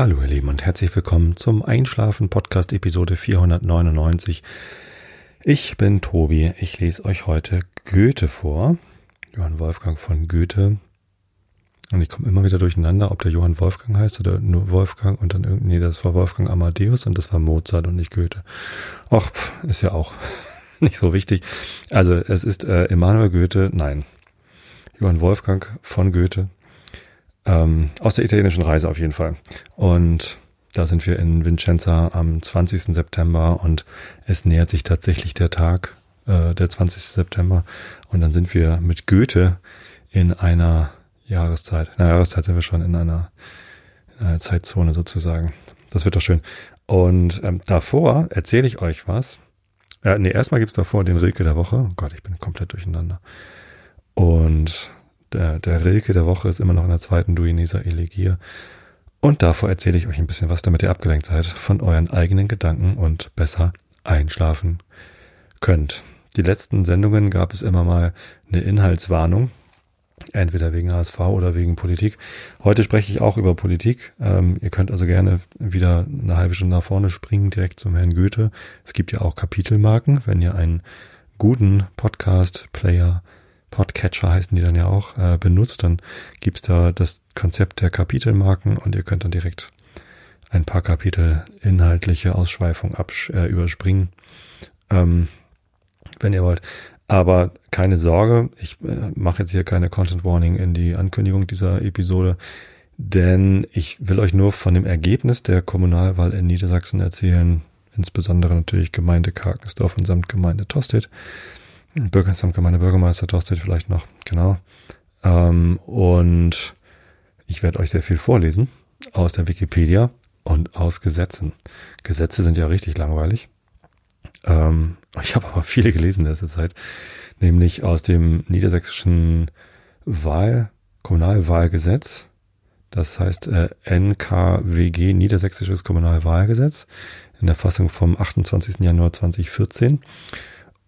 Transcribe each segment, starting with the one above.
Hallo ihr Lieben und herzlich willkommen zum Einschlafen Podcast Episode 499. Ich bin Tobi, ich lese euch heute Goethe vor. Johann Wolfgang von Goethe. Und ich komme immer wieder durcheinander, ob der Johann Wolfgang heißt oder nur Wolfgang und dann irgendwie, nee, das war Wolfgang Amadeus und das war Mozart und nicht Goethe. Ach, ist ja auch nicht so wichtig. Also es ist äh, Emanuel Goethe, nein. Johann Wolfgang von Goethe ähm, aus der italienischen Reise auf jeden Fall. Und da sind wir in Vincenza am 20. September und es nähert sich tatsächlich der Tag, äh, der 20. September. Und dann sind wir mit Goethe in einer Jahreszeit. In einer Jahreszeit sind wir schon in einer, in einer Zeitzone sozusagen. Das wird doch schön. Und ähm, davor erzähle ich euch was. Äh, nee, erstmal gibt's davor den Rilke der Woche. Oh Gott, ich bin komplett durcheinander. Und der, der Rilke der Woche ist immer noch in der zweiten Duineser Elegier. Und davor erzähle ich euch ein bisschen was, damit ihr abgelenkt seid von euren eigenen Gedanken und besser einschlafen könnt. Die letzten Sendungen gab es immer mal eine Inhaltswarnung, entweder wegen HSV oder wegen Politik. Heute spreche ich auch über Politik. Ähm, ihr könnt also gerne wieder eine halbe Stunde nach vorne springen, direkt zum Herrn Goethe. Es gibt ja auch Kapitelmarken, wenn ihr einen guten Podcast-Player Podcatcher heißen die dann ja auch, äh, benutzt, dann gibt's da das Konzept der Kapitelmarken und ihr könnt dann direkt ein paar Kapitel inhaltliche Ausschweifung absch äh, überspringen, ähm, wenn ihr wollt. Aber keine Sorge, ich äh, mache jetzt hier keine Content Warning in die Ankündigung dieser Episode, denn ich will euch nur von dem Ergebnis der Kommunalwahl in Niedersachsen erzählen, insbesondere natürlich Gemeinde Karkensdorf und Samtgemeinde Tostedt. Bürgersamtgemeinde Bürgermeister Tostedt vielleicht noch, genau. Ähm, und ich werde euch sehr viel vorlesen aus der Wikipedia und aus Gesetzen. Gesetze sind ja richtig langweilig. Ähm, ich habe aber viele gelesen in letzter Zeit, nämlich aus dem niedersächsischen Wahl, Kommunalwahlgesetz. Das heißt äh, NKWG, Niedersächsisches Kommunalwahlgesetz, in der Fassung vom 28. Januar 2014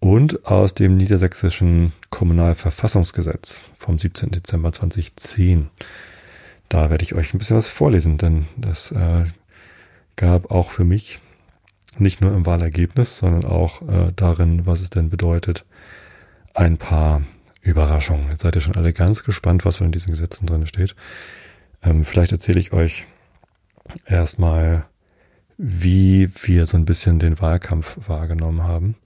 und aus dem niedersächsischen Kommunalverfassungsgesetz vom 17. Dezember 2010. Da werde ich euch ein bisschen was vorlesen, denn das äh, gab auch für mich nicht nur im Wahlergebnis, sondern auch äh, darin, was es denn bedeutet, ein paar Überraschungen. Jetzt seid ihr schon alle ganz gespannt, was von diesen Gesetzen drin steht. Ähm, vielleicht erzähle ich euch erstmal, wie wir so ein bisschen den Wahlkampf wahrgenommen haben.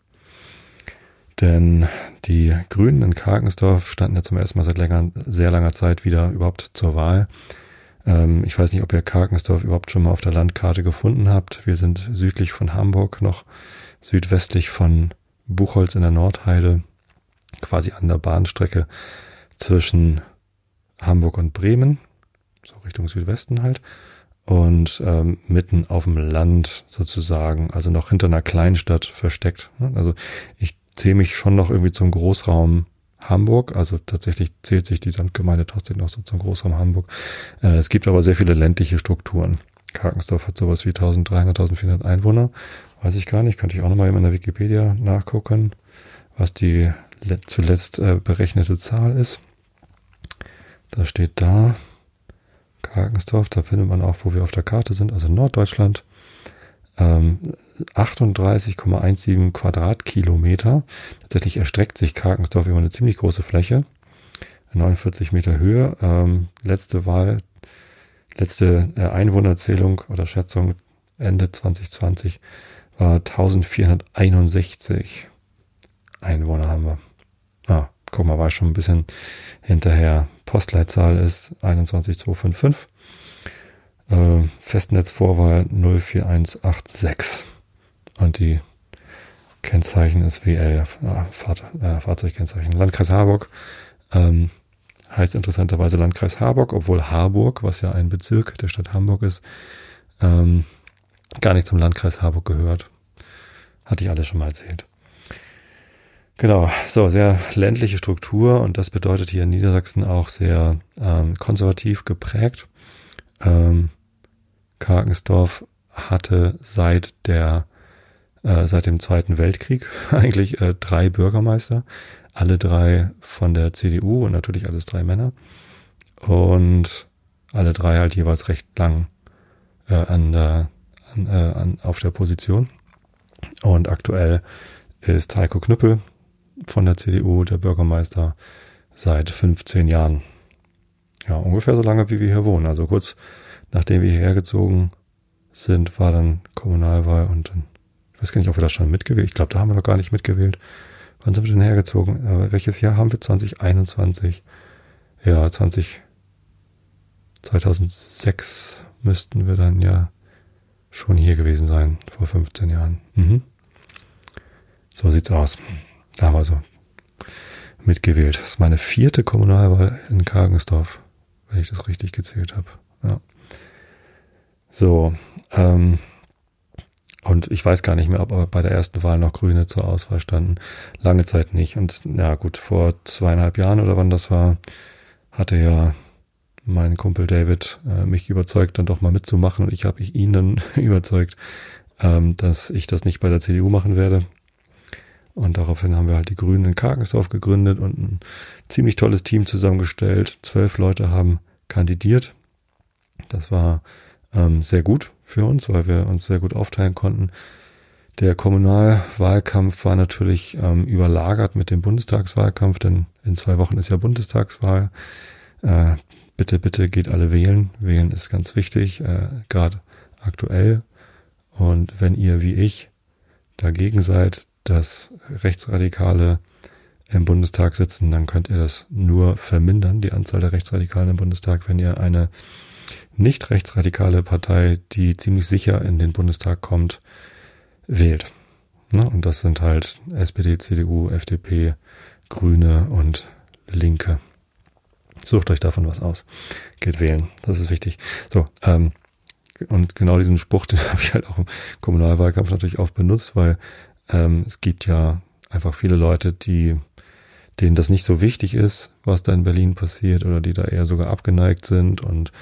Denn die Grünen in Karkensdorf standen ja zum ersten Mal seit länger, sehr langer Zeit wieder überhaupt zur Wahl. Ähm, ich weiß nicht, ob ihr Karkensdorf überhaupt schon mal auf der Landkarte gefunden habt. Wir sind südlich von Hamburg, noch südwestlich von Buchholz in der Nordheide, quasi an der Bahnstrecke zwischen Hamburg und Bremen, so Richtung Südwesten halt. Und ähm, mitten auf dem Land sozusagen, also noch hinter einer Kleinstadt versteckt. Also ich zähle mich schon noch irgendwie zum Großraum Hamburg. Also tatsächlich zählt sich die Landgemeinde trotzdem noch so zum Großraum Hamburg. Äh, es gibt aber sehr viele ländliche Strukturen. Karkensdorf hat sowas wie 1300, 1400 Einwohner. Weiß ich gar nicht. Könnte ich auch nochmal in der Wikipedia nachgucken, was die zuletzt äh, berechnete Zahl ist. Da steht da Karkensdorf. Da findet man auch, wo wir auf der Karte sind, also Norddeutschland. Ähm, 38,17 Quadratkilometer. Tatsächlich erstreckt sich Karkensdorf über eine ziemlich große Fläche. 49 Meter Höhe. Ähm, letzte Wahl, letzte äh, Einwohnerzählung oder Schätzung Ende 2020 war 1461 Einwohner haben wir. Ah, guck mal, war schon ein bisschen hinterher. Postleitzahl ist 21255. Äh, Festnetzvorwahl 04186. Und die Kennzeichen ist WL, äh, Fahr äh, Fahrzeugkennzeichen. Landkreis Harburg ähm, heißt interessanterweise Landkreis Harburg, obwohl Harburg, was ja ein Bezirk der Stadt Hamburg ist, ähm, gar nicht zum Landkreis Harburg gehört. Hatte ich alles schon mal erzählt. Genau, so sehr ländliche Struktur und das bedeutet hier in Niedersachsen auch sehr ähm, konservativ geprägt. Ähm, Karkensdorf hatte seit der äh, seit dem Zweiten Weltkrieg eigentlich äh, drei Bürgermeister, alle drei von der CDU und natürlich alles drei Männer und alle drei halt jeweils recht lang äh, an der, an, äh, an, auf der Position. Und aktuell ist Heiko Knüppel von der CDU der Bürgermeister seit 15 Jahren. Ja, ungefähr so lange, wie wir hier wohnen. Also kurz nachdem wir hierher gezogen sind, war dann Kommunalwahl und dann, ich weiß gar nicht, ob wir das schon mitgewählt. Ich glaube, da haben wir noch gar nicht mitgewählt. Wann sind wir denn hergezogen? Aber welches Jahr haben wir? 2021. Ja, 20, 2006 müssten wir dann ja schon hier gewesen sein, vor 15 Jahren. Mhm. So sieht's aus. Da haben wir so mitgewählt. Das ist meine vierte Kommunalwahl in Kargensdorf, wenn ich das richtig gezählt habe. Ja. So, ähm, und ich weiß gar nicht mehr, ob bei der ersten Wahl noch Grüne zur Auswahl standen. Lange Zeit nicht. Und ja gut, vor zweieinhalb Jahren oder wann das war, hatte ja mein Kumpel David äh, mich überzeugt, dann doch mal mitzumachen. Und ich habe ihn dann überzeugt, ähm, dass ich das nicht bei der CDU machen werde. Und daraufhin haben wir halt die Grünen in Karkensdorf gegründet und ein ziemlich tolles Team zusammengestellt. Zwölf Leute haben kandidiert. Das war ähm, sehr gut für uns, weil wir uns sehr gut aufteilen konnten. Der Kommunalwahlkampf war natürlich ähm, überlagert mit dem Bundestagswahlkampf, denn in zwei Wochen ist ja Bundestagswahl. Äh, bitte, bitte geht alle wählen. Wählen ist ganz wichtig, äh, gerade aktuell. Und wenn ihr wie ich dagegen seid, dass Rechtsradikale im Bundestag sitzen, dann könnt ihr das nur vermindern, die Anzahl der Rechtsradikalen im Bundestag, wenn ihr eine nicht rechtsradikale Partei, die ziemlich sicher in den Bundestag kommt, wählt. Ne? Und das sind halt SPD, CDU, FDP, Grüne und Linke. Sucht euch davon was aus. Geht wählen. Das ist wichtig. So, ähm, und genau diesen Spruch, den habe ich halt auch im Kommunalwahlkampf natürlich oft benutzt, weil ähm, es gibt ja einfach viele Leute, die denen das nicht so wichtig ist, was da in Berlin passiert, oder die da eher sogar abgeneigt sind und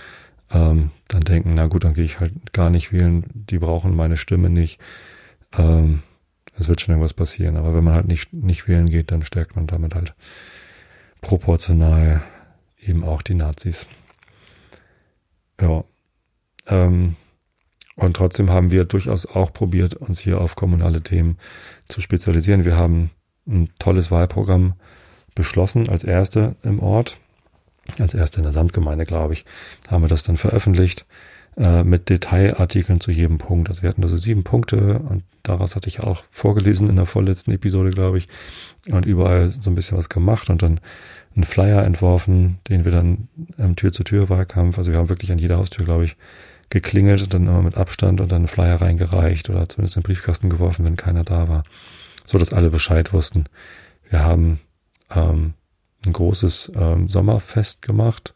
ähm, dann denken, na gut, dann gehe ich halt gar nicht wählen, die brauchen meine Stimme nicht. Ähm, es wird schon irgendwas passieren. Aber wenn man halt nicht, nicht wählen geht, dann stärkt man damit halt proportional eben auch die Nazis. Ja. Ähm, und trotzdem haben wir durchaus auch probiert, uns hier auf kommunale Themen zu spezialisieren. Wir haben ein tolles Wahlprogramm beschlossen als erste im Ort als erste in der Samtgemeinde, glaube ich, haben wir das dann veröffentlicht äh, mit Detailartikeln zu jedem Punkt. Also wir hatten da so sieben Punkte und daraus hatte ich auch vorgelesen in der vorletzten Episode, glaube ich, und überall so ein bisschen was gemacht und dann einen Flyer entworfen, den wir dann im Tür-zu-Tür-Wahlkampf, also wir haben wirklich an jeder Haustür, glaube ich, geklingelt und dann immer mit Abstand und dann einen Flyer reingereicht oder zumindest in den Briefkasten geworfen, wenn keiner da war, so dass alle Bescheid wussten. Wir haben ähm, ein großes ähm, Sommerfest gemacht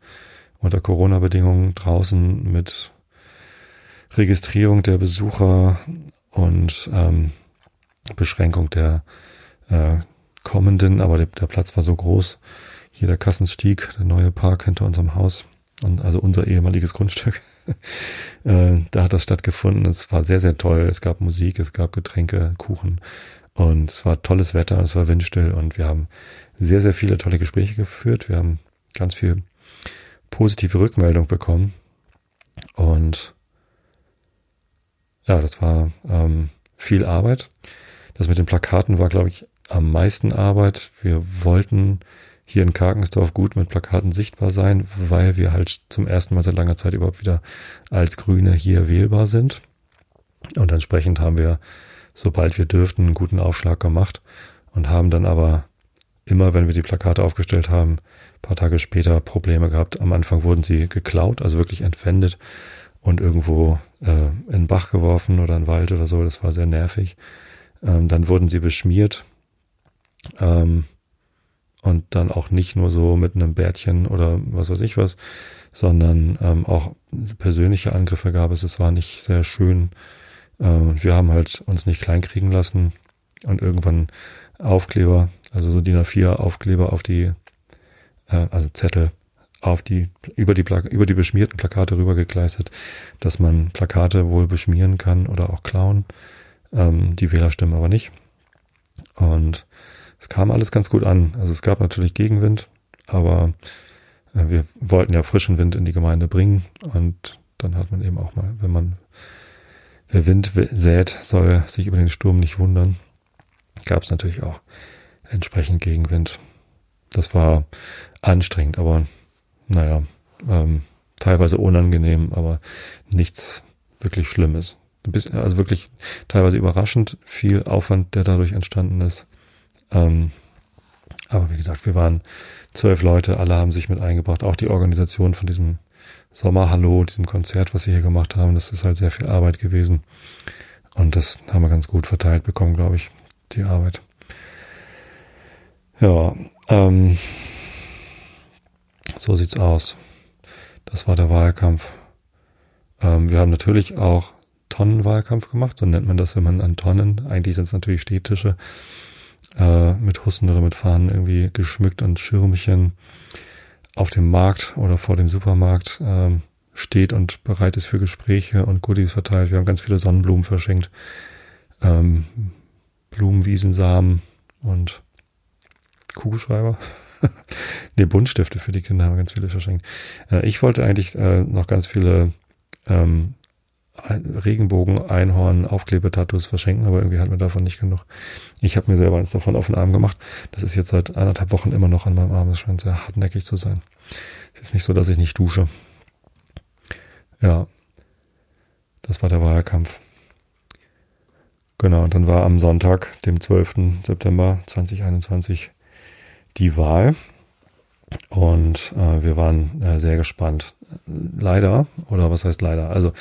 unter Corona-Bedingungen draußen mit Registrierung der Besucher und ähm, Beschränkung der äh, kommenden, aber der, der Platz war so groß. Hier der Kassenstieg, der neue Park hinter unserem Haus und also unser ehemaliges Grundstück. äh, da hat das stattgefunden. Es war sehr, sehr toll. Es gab Musik, es gab Getränke, Kuchen und es war tolles Wetter, es war windstill und wir haben sehr, sehr viele tolle Gespräche geführt. Wir haben ganz viel positive Rückmeldung bekommen. Und ja, das war ähm, viel Arbeit. Das mit den Plakaten war, glaube ich, am meisten Arbeit. Wir wollten hier in Karkensdorf gut mit Plakaten sichtbar sein, weil wir halt zum ersten Mal seit langer Zeit überhaupt wieder als Grüne hier wählbar sind. Und entsprechend haben wir, sobald wir dürften, einen guten Aufschlag gemacht und haben dann aber immer, wenn wir die Plakate aufgestellt haben, paar Tage später Probleme gehabt. Am Anfang wurden sie geklaut, also wirklich entwendet und irgendwo äh, in den Bach geworfen oder in den Wald oder so. Das war sehr nervig. Ähm, dann wurden sie beschmiert. Ähm, und dann auch nicht nur so mit einem Bärtchen oder was weiß ich was, sondern ähm, auch persönliche Angriffe gab es. Es war nicht sehr schön. Ähm, wir haben halt uns nicht kleinkriegen lassen und irgendwann Aufkleber also so DIN A4 Aufkleber auf die, äh, also Zettel auf die, über die, über die beschmierten Plakate rübergekleistert, dass man Plakate wohl beschmieren kann oder auch klauen, ähm, die Wählerstimmen aber nicht. Und es kam alles ganz gut an. Also es gab natürlich Gegenwind, aber äh, wir wollten ja frischen Wind in die Gemeinde bringen und dann hat man eben auch mal, wenn man, wer Wind sät, soll sich über den Sturm nicht wundern. Gab es natürlich auch entsprechend Gegenwind. Das war anstrengend, aber naja, ähm, teilweise unangenehm, aber nichts wirklich Schlimmes. also wirklich teilweise überraschend viel Aufwand, der dadurch entstanden ist. Ähm, aber wie gesagt, wir waren zwölf Leute, alle haben sich mit eingebracht. Auch die Organisation von diesem Sommerhallo, diesem Konzert, was sie hier gemacht haben, das ist halt sehr viel Arbeit gewesen. Und das haben wir ganz gut verteilt bekommen, glaube ich, die Arbeit. Ja, ähm, so sieht's aus. Das war der Wahlkampf. Ähm, wir haben natürlich auch Tonnenwahlkampf gemacht, so nennt man das, wenn man an Tonnen, eigentlich sind es natürlich Stehtische, äh, mit Hussen oder mit Fahnen irgendwie geschmückt und Schirmchen auf dem Markt oder vor dem Supermarkt äh, steht und bereit ist für Gespräche und Goodies verteilt. Wir haben ganz viele Sonnenblumen verschenkt, ähm, Blumenwiesensamen und Kugelschreiber. ne, Buntstifte für die Kinder haben wir ganz viele verschenkt. Äh, ich wollte eigentlich äh, noch ganz viele ähm, Regenbogen, Einhorn, Aufklebetattoos verschenken, aber irgendwie hatten wir davon nicht genug. Ich habe mir selber eins davon auf den Arm gemacht. Das ist jetzt seit anderthalb Wochen immer noch an meinem Arm. Es scheint sehr hartnäckig zu sein. Es ist nicht so, dass ich nicht dusche. Ja, das war der Wahlkampf. Genau, und dann war am Sonntag, dem 12. September 2021, die Wahl. Und äh, wir waren äh, sehr gespannt. Leider, oder was heißt leider? Also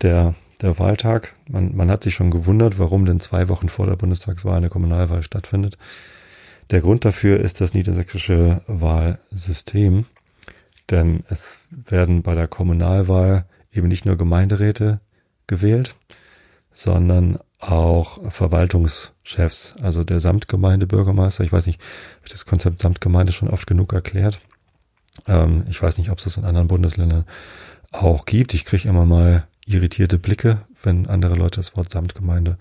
der, der Wahltag, man, man hat sich schon gewundert, warum denn zwei Wochen vor der Bundestagswahl eine Kommunalwahl stattfindet. Der Grund dafür ist das niedersächsische Wahlsystem. Denn es werden bei der Kommunalwahl eben nicht nur Gemeinderäte gewählt, sondern auch Verwaltungschefs, also der Samtgemeindebürgermeister. Ich weiß nicht, habe ich das Konzept Samtgemeinde schon oft genug erklärt. Ähm, ich weiß nicht, ob es das in anderen Bundesländern auch gibt. Ich kriege immer mal irritierte Blicke, wenn andere Leute das Wort Samtgemeinde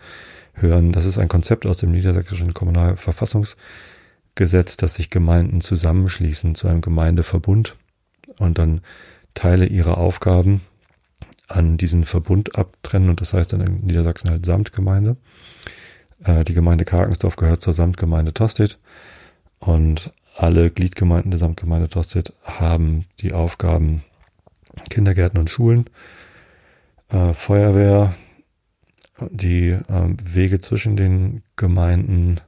hören. Das ist ein Konzept aus dem niedersächsischen Kommunalverfassungsgesetz, dass sich Gemeinden zusammenschließen zu einem Gemeindeverbund und dann Teile ihrer Aufgaben an diesen Verbund abtrennen und das heißt dann in Niedersachsen halt Samtgemeinde. Äh, die Gemeinde Karkensdorf gehört zur Samtgemeinde Tostedt und alle Gliedgemeinden der Samtgemeinde Tostedt haben die Aufgaben Kindergärten und Schulen, äh, Feuerwehr, die äh, Wege zwischen den Gemeinden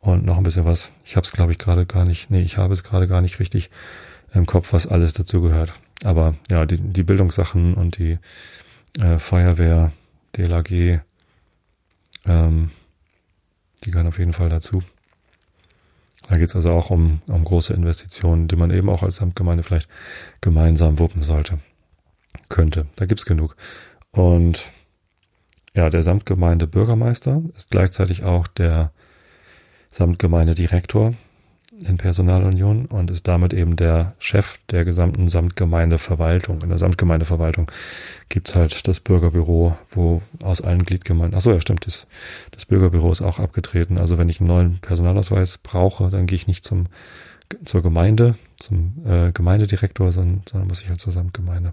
und noch ein bisschen was. Ich habe es glaube ich gerade gar nicht, nee, ich habe es gerade gar nicht richtig im Kopf, was alles dazu gehört. Aber ja, die, die Bildungssachen und die äh, Feuerwehr, DLAG, ähm, die gehören auf jeden Fall dazu. Da geht es also auch um, um große Investitionen, die man eben auch als Samtgemeinde vielleicht gemeinsam wuppen sollte. Könnte. Da gibt's genug. Und ja, der Samtgemeinde Bürgermeister ist gleichzeitig auch der Samtgemeindedirektor in Personalunion und ist damit eben der Chef der gesamten Samtgemeindeverwaltung. In der Samtgemeindeverwaltung gibt's halt das Bürgerbüro, wo aus allen Gliedgemeinden, ach so, ja stimmt, das, das Bürgerbüro ist auch abgetreten. Also wenn ich einen neuen Personalausweis brauche, dann gehe ich nicht zum zur Gemeinde, zum äh, Gemeindedirektor, sondern, sondern muss ich halt zur Samtgemeinde.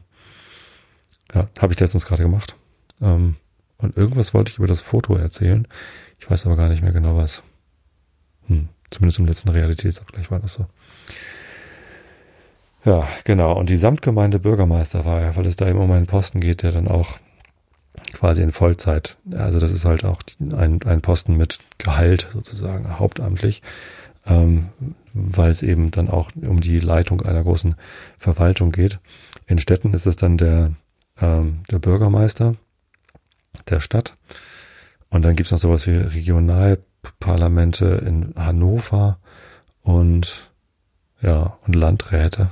Ja, habe ich letztens gerade gemacht. Ähm, und irgendwas wollte ich über das Foto erzählen. Ich weiß aber gar nicht mehr genau was. Hm. Zumindest im letzten Realitätsabgleich war das so. Ja, genau. Und die Samtgemeinde Bürgermeister war ja, weil es da immer um einen Posten geht, der dann auch quasi in Vollzeit, also das ist halt auch ein, ein Posten mit Gehalt sozusagen, hauptamtlich, ähm, weil es eben dann auch um die Leitung einer großen Verwaltung geht. In Städten ist es dann der, ähm, der Bürgermeister der Stadt. Und dann gibt's noch sowas wie Regional Parlamente in Hannover und ja, und Landräte.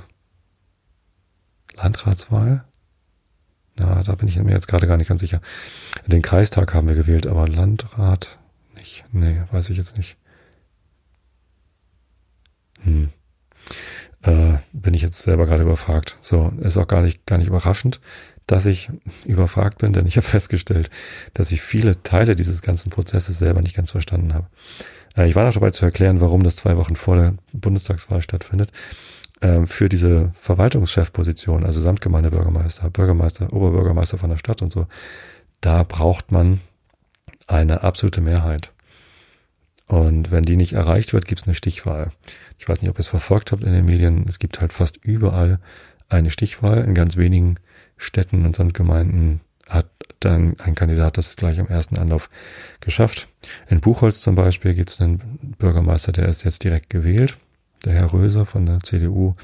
Landratswahl? Na, da bin ich mir jetzt gerade gar nicht ganz sicher. Den Kreistag haben wir gewählt, aber Landrat nicht. Nee, weiß ich jetzt nicht. Hm. Äh, bin ich jetzt selber gerade überfragt. So, ist auch gar nicht, gar nicht überraschend, dass ich überfragt bin, denn ich habe festgestellt, dass ich viele Teile dieses ganzen Prozesses selber nicht ganz verstanden habe. Äh, ich war noch dabei zu erklären, warum das zwei Wochen vor der Bundestagswahl stattfindet. ähm, für diese Verwaltungschefposition, also Samtgemeindebürgermeister, Bürgermeister, Oberbürgermeister von der Stadt und so, da braucht man eine absolute Mehrheit. Und wenn die nicht erreicht wird, gibt es eine Stichwahl. Ich weiß nicht, ob ihr es verfolgt habt in den Medien. Es gibt halt fast überall eine Stichwahl. In ganz wenigen Städten und Sandgemeinden hat dann ein Kandidat das gleich am ersten Anlauf geschafft. In Buchholz zum Beispiel gibt es einen Bürgermeister, der ist jetzt direkt gewählt. Der Herr Röser von der CDU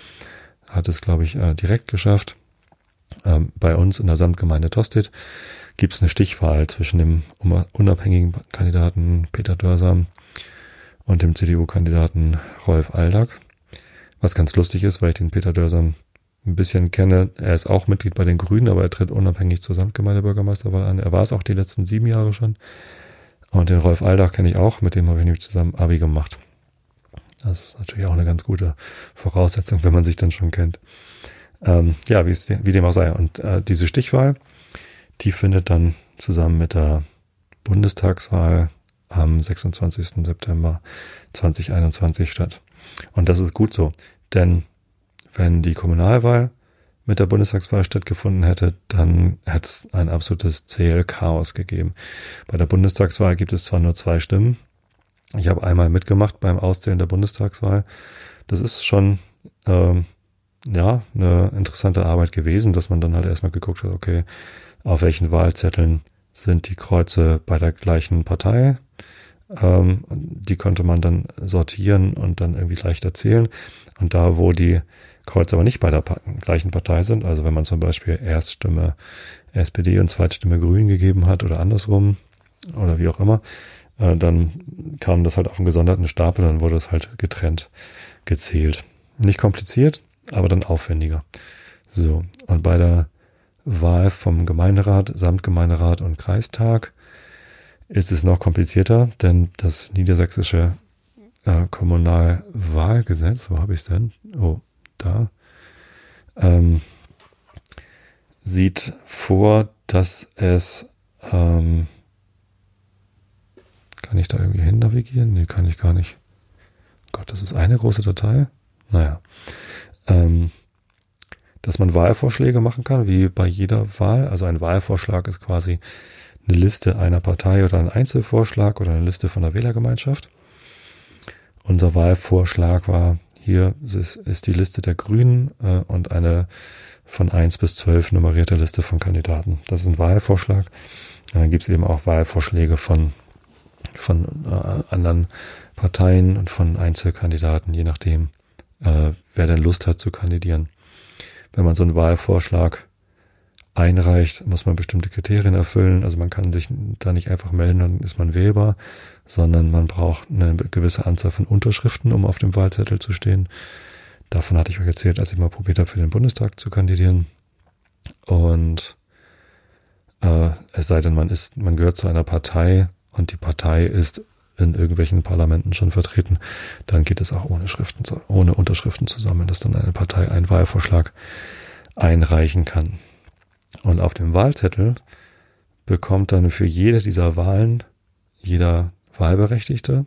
hat es, glaube ich, äh, direkt geschafft. Ähm, bei uns in der Samtgemeinde Tosted gibt es eine Stichwahl zwischen dem unabhängigen Kandidaten Peter Dörsam und dem CDU-Kandidaten Rolf Aldag. Was ganz lustig ist, weil ich den Peter Dörsam ein bisschen kenne. Er ist auch Mitglied bei den Grünen, aber er tritt unabhängig zur Samtgemeindebürgermeisterwahl an. Er war es auch die letzten sieben Jahre schon. Und den Rolf Aldach kenne ich auch, mit dem habe ich nämlich zusammen Abi gemacht. Das ist natürlich auch eine ganz gute Voraussetzung, wenn man sich dann schon kennt. Ähm, ja, wie, wie dem auch sei. Und äh, diese Stichwahl, die findet dann zusammen mit der Bundestagswahl am 26. September 2021 statt. Und das ist gut so, denn wenn die Kommunalwahl mit der Bundestagswahl stattgefunden hätte, dann hätte es ein absolutes Zählchaos gegeben. Bei der Bundestagswahl gibt es zwar nur zwei Stimmen. Ich habe einmal mitgemacht beim Auszählen der Bundestagswahl. Das ist schon ähm, ja eine interessante Arbeit gewesen, dass man dann halt erstmal geguckt hat, okay, auf welchen Wahlzetteln sind die Kreuze bei der gleichen Partei. Ähm, die konnte man dann sortieren und dann irgendwie leichter zählen. Und da, wo die Kreuz aber nicht bei der gleichen Partei sind. Also wenn man zum Beispiel Erststimme SPD und Zweitstimme Grün gegeben hat oder andersrum oder wie auch immer, äh, dann kam das halt auf einen gesonderten Stapel, dann wurde es halt getrennt gezählt. Nicht kompliziert, aber dann aufwendiger. So, und bei der Wahl vom Gemeinderat, Samtgemeinderat und Kreistag ist es noch komplizierter, denn das niedersächsische äh, Kommunalwahlgesetz, wo habe ich es denn? Oh, da, ähm, sieht vor, dass es, ähm, kann ich da irgendwie hin navigieren? Nee, kann ich gar nicht. Gott, das ist eine große Datei? Naja. Ähm, dass man Wahlvorschläge machen kann, wie bei jeder Wahl. Also ein Wahlvorschlag ist quasi eine Liste einer Partei oder ein Einzelvorschlag oder eine Liste von der Wählergemeinschaft. Unser Wahlvorschlag war hier ist, die Liste der Grünen äh, und eine von eins bis zwölf nummerierte Liste von Kandidaten. Das ist ein Wahlvorschlag. Dann gibt es eben auch Wahlvorschläge von, von äh, anderen Parteien und von Einzelkandidaten, je nachdem, äh, wer denn Lust hat zu kandidieren. Wenn man so einen Wahlvorschlag einreicht, muss man bestimmte Kriterien erfüllen. Also man kann sich da nicht einfach melden, dann ist man wählbar, sondern man braucht eine gewisse Anzahl von Unterschriften, um auf dem Wahlzettel zu stehen. Davon hatte ich euch erzählt, als ich mal probiert habe, für den Bundestag zu kandidieren. Und äh, es sei denn, man ist, man gehört zu einer Partei und die Partei ist in irgendwelchen Parlamenten schon vertreten, dann geht es auch ohne Schriften, ohne Unterschriften zusammen, dass dann eine Partei einen Wahlvorschlag einreichen kann. Und auf dem Wahlzettel bekommt dann für jede dieser Wahlen jeder Wahlberechtigte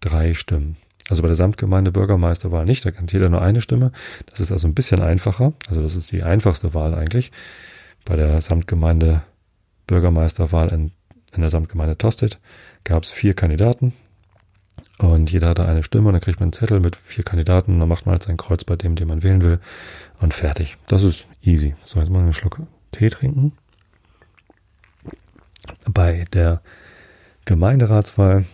drei Stimmen. Also bei der Samtgemeinde Bürgermeisterwahl nicht, da kann jeder nur eine Stimme. Das ist also ein bisschen einfacher. Also das ist die einfachste Wahl eigentlich. Bei der Samtgemeinde Bürgermeisterwahl in, in der Samtgemeinde Tosted gab es vier Kandidaten und jeder hatte eine Stimme und dann kriegt man einen Zettel mit vier Kandidaten und dann macht man halt sein Kreuz bei dem, den man wählen will und fertig. Das ist easy. So, jetzt mal einen Schluck Tee trinken. Bei der Gemeinderatswahl,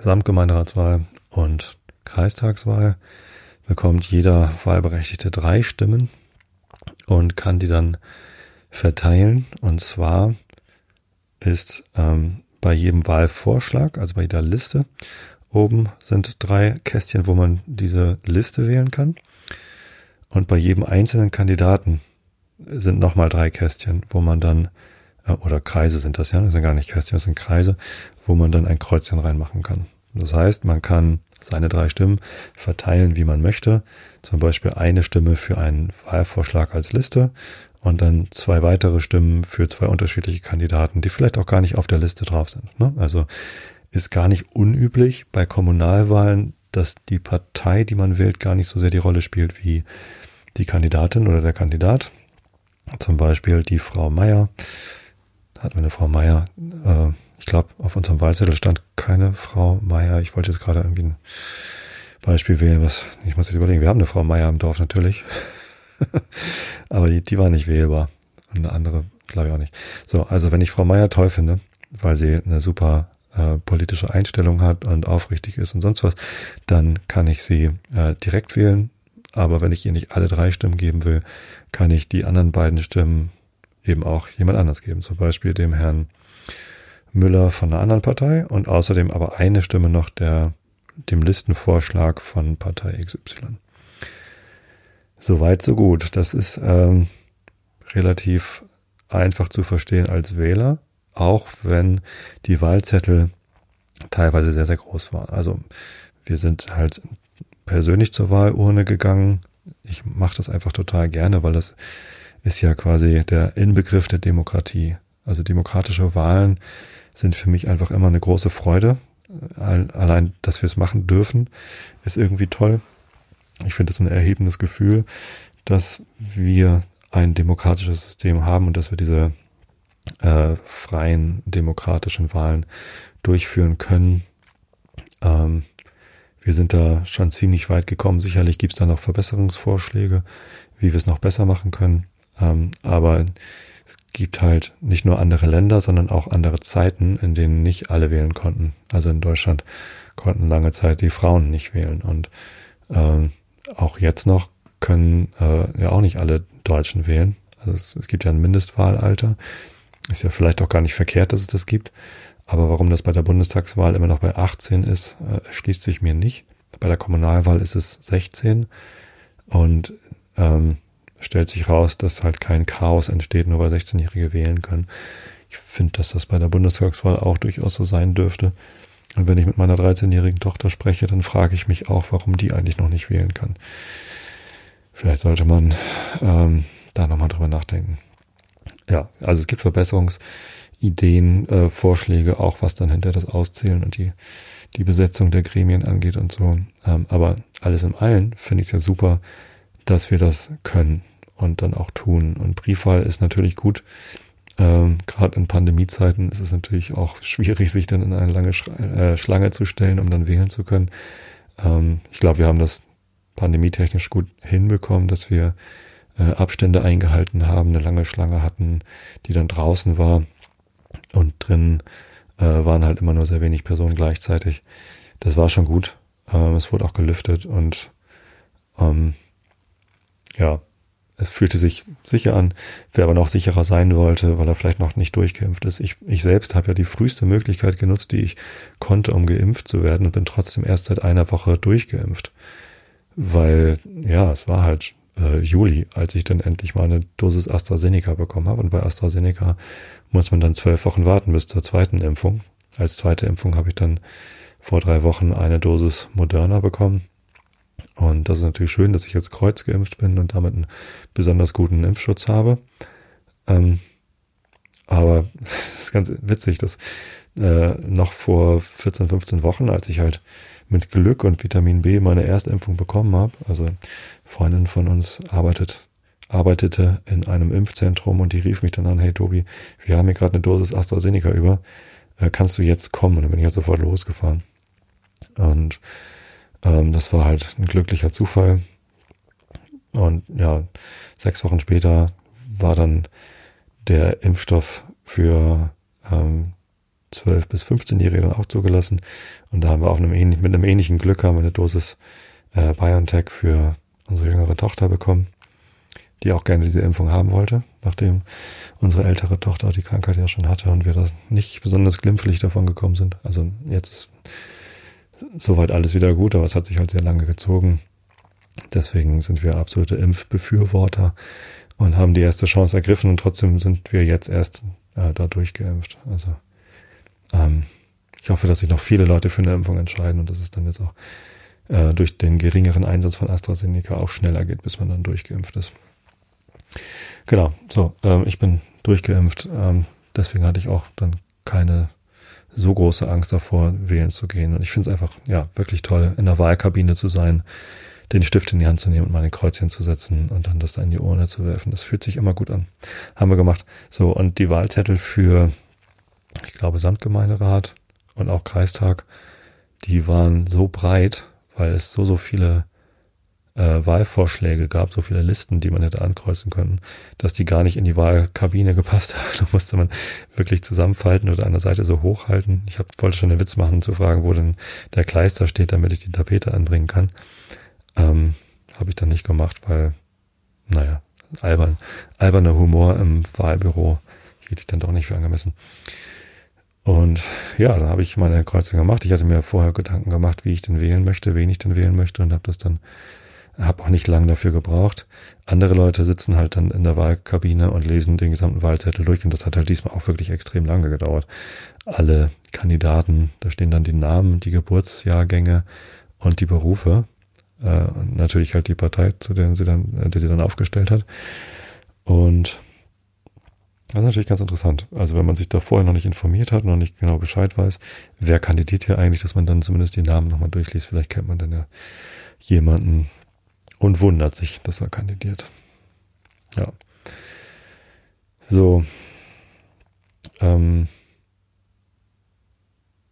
Samtgemeinderatswahl und Kreistagswahl bekommt jeder Wahlberechtigte drei Stimmen und kann die dann verteilen. Und zwar ist ähm, bei jedem Wahlvorschlag, also bei jeder Liste, oben sind drei Kästchen, wo man diese Liste wählen kann. Und bei jedem einzelnen Kandidaten sind nochmal drei Kästchen, wo man dann, äh, oder Kreise sind das ja, das sind gar nicht Kästchen, das sind Kreise, wo man dann ein Kreuzchen reinmachen kann. Das heißt, man kann seine drei Stimmen verteilen, wie man möchte. Zum Beispiel eine Stimme für einen Wahlvorschlag als Liste und dann zwei weitere Stimmen für zwei unterschiedliche Kandidaten, die vielleicht auch gar nicht auf der Liste drauf sind. Ne? Also ist gar nicht unüblich bei Kommunalwahlen, dass die Partei, die man wählt, gar nicht so sehr die Rolle spielt wie die Kandidatin oder der Kandidat. Zum Beispiel die Frau Meier. Hatten wir eine Frau Meier. Äh, ich glaube, auf unserem Wahlzettel stand keine Frau Meier. Ich wollte jetzt gerade irgendwie ein Beispiel wählen, was, ich muss jetzt überlegen, wir haben eine Frau Meier im Dorf natürlich. Aber die, die war nicht wählbar. Und eine andere, glaube ich auch nicht. So, also wenn ich Frau Meier toll finde, weil sie eine super äh, politische Einstellung hat und aufrichtig ist und sonst was, dann kann ich sie äh, direkt wählen. Aber wenn ich ihr nicht alle drei Stimmen geben will, kann ich die anderen beiden Stimmen eben auch jemand anders geben. Zum Beispiel dem Herrn Müller von einer anderen Partei und außerdem aber eine Stimme noch der, dem Listenvorschlag von Partei XY. Soweit, so gut. Das ist ähm, relativ einfach zu verstehen als Wähler, auch wenn die Wahlzettel teilweise sehr, sehr groß waren. Also wir sind halt persönlich zur Wahlurne gegangen. Ich mache das einfach total gerne, weil das ist ja quasi der Inbegriff der Demokratie. Also demokratische Wahlen sind für mich einfach immer eine große Freude. Allein, dass wir es machen dürfen, ist irgendwie toll. Ich finde es ein erhebendes Gefühl, dass wir ein demokratisches System haben und dass wir diese äh, freien demokratischen Wahlen durchführen können. Ähm, wir sind da schon ziemlich weit gekommen. Sicherlich gibt es da noch Verbesserungsvorschläge, wie wir es noch besser machen können. Ähm, aber es gibt halt nicht nur andere Länder, sondern auch andere Zeiten, in denen nicht alle wählen konnten. Also in Deutschland konnten lange Zeit die Frauen nicht wählen. Und ähm, auch jetzt noch können äh, ja auch nicht alle Deutschen wählen. Also es, es gibt ja ein Mindestwahlalter. Ist ja vielleicht auch gar nicht verkehrt, dass es das gibt. Aber warum das bei der Bundestagswahl immer noch bei 18 ist, äh, erschließt sich mir nicht. Bei der Kommunalwahl ist es 16. Und ähm, stellt sich raus, dass halt kein Chaos entsteht, nur weil 16-Jährige wählen können. Ich finde, dass das bei der Bundestagswahl auch durchaus so sein dürfte. Und wenn ich mit meiner 13-jährigen Tochter spreche, dann frage ich mich auch, warum die eigentlich noch nicht wählen kann. Vielleicht sollte man ähm, da nochmal drüber nachdenken. Ja, also es gibt Verbesserungsideen, äh, Vorschläge, auch was dann hinter das Auszählen und die, die Besetzung der Gremien angeht und so. Ähm, aber alles im Allen finde ich es ja super, dass wir das können und dann auch tun. Und Briefwahl ist natürlich gut. Ähm, Gerade in Pandemiezeiten ist es natürlich auch schwierig, sich dann in eine lange Sch äh, Schlange zu stellen, um dann wählen zu können. Ähm, ich glaube, wir haben das pandemietechnisch gut hinbekommen, dass wir äh, Abstände eingehalten haben, eine lange Schlange hatten, die dann draußen war und drin äh, waren halt immer nur sehr wenig Personen gleichzeitig. Das war schon gut. Ähm, es wurde auch gelüftet und ähm, ja, es fühlte sich sicher an. Wer aber noch sicherer sein wollte, weil er vielleicht noch nicht durchgeimpft ist. Ich, ich selbst habe ja die früheste Möglichkeit genutzt, die ich konnte, um geimpft zu werden und bin trotzdem erst seit einer Woche durchgeimpft. Weil, ja, es war halt äh, Juli, als ich dann endlich mal eine Dosis AstraZeneca bekommen habe. Und bei AstraZeneca muss man dann zwölf Wochen warten bis zur zweiten Impfung. Als zweite Impfung habe ich dann vor drei Wochen eine Dosis Moderna bekommen und das ist natürlich schön, dass ich jetzt kreuzgeimpft bin und damit einen besonders guten Impfschutz habe. Ähm, aber es ist ganz witzig, dass äh, noch vor 14, 15 Wochen, als ich halt mit Glück und Vitamin B meine Erstimpfung bekommen habe, also Freundin von uns arbeitet, arbeitete in einem Impfzentrum und die rief mich dann an, hey Tobi, wir haben hier gerade eine Dosis AstraZeneca über, äh, kannst du jetzt kommen? Und dann bin ich ja sofort losgefahren. Und ähm, das war halt ein glücklicher Zufall. Und ja, sechs Wochen später war dann der Impfstoff für ähm, 12- bis 15-Jährige dann auch zugelassen. Und da haben wir auf einem mit einem ähnlichen Glück haben wir eine Dosis äh, BioNTech für unsere jüngere Tochter bekommen, die auch gerne diese Impfung haben wollte, nachdem unsere ältere Tochter die Krankheit ja schon hatte und wir da nicht besonders glimpflich davon gekommen sind. Also jetzt ist soweit alles wieder gut, aber es hat sich halt sehr lange gezogen. Deswegen sind wir absolute Impfbefürworter und haben die erste Chance ergriffen und trotzdem sind wir jetzt erst äh, da durchgeimpft. Also ähm, ich hoffe, dass sich noch viele Leute für eine Impfung entscheiden und dass es dann jetzt auch äh, durch den geringeren Einsatz von AstraZeneca auch schneller geht, bis man dann durchgeimpft ist. Genau, so, ähm, ich bin durchgeimpft, ähm, deswegen hatte ich auch dann keine so große Angst davor, wählen zu gehen. Und ich finde es einfach, ja, wirklich toll, in der Wahlkabine zu sein, den Stift in die Hand zu nehmen und meine Kreuzchen zu setzen und dann das da in die Urne zu werfen. Das fühlt sich immer gut an. Haben wir gemacht. So, und die Wahlzettel für, ich glaube, Samtgemeinderat und auch Kreistag, die waren so breit, weil es so, so viele äh, Wahlvorschläge gab, so viele Listen, die man hätte ankreuzen können, dass die gar nicht in die Wahlkabine gepasst haben. Da musste man wirklich zusammenfalten oder an der Seite so hochhalten. Ich hab, wollte schon einen Witz machen, zu fragen, wo denn der Kleister steht, damit ich die Tapete anbringen kann. Ähm, Habe ich dann nicht gemacht, weil, naja, albern, alberner Humor im Wahlbüro hielt ich dann doch nicht für angemessen. Und ja, da habe ich meine Kreuzung gemacht. Ich hatte mir vorher Gedanken gemacht, wie ich denn wählen möchte, wen ich denn wählen möchte und habe das dann, habe auch nicht lange dafür gebraucht. Andere Leute sitzen halt dann in der Wahlkabine und lesen den gesamten Wahlzettel durch und das hat halt diesmal auch wirklich extrem lange gedauert. Alle Kandidaten, da stehen dann die Namen, die Geburtsjahrgänge und die Berufe äh, natürlich halt die Partei, zu der sie dann, äh, die sie dann aufgestellt hat. Und das ist natürlich ganz interessant. Also wenn man sich da vorher noch nicht informiert hat, noch nicht genau Bescheid weiß, wer kandidiert hier eigentlich, dass man dann zumindest die Namen nochmal durchliest. Vielleicht kennt man dann ja jemanden und wundert sich, dass er kandidiert. Ja. So. Ähm,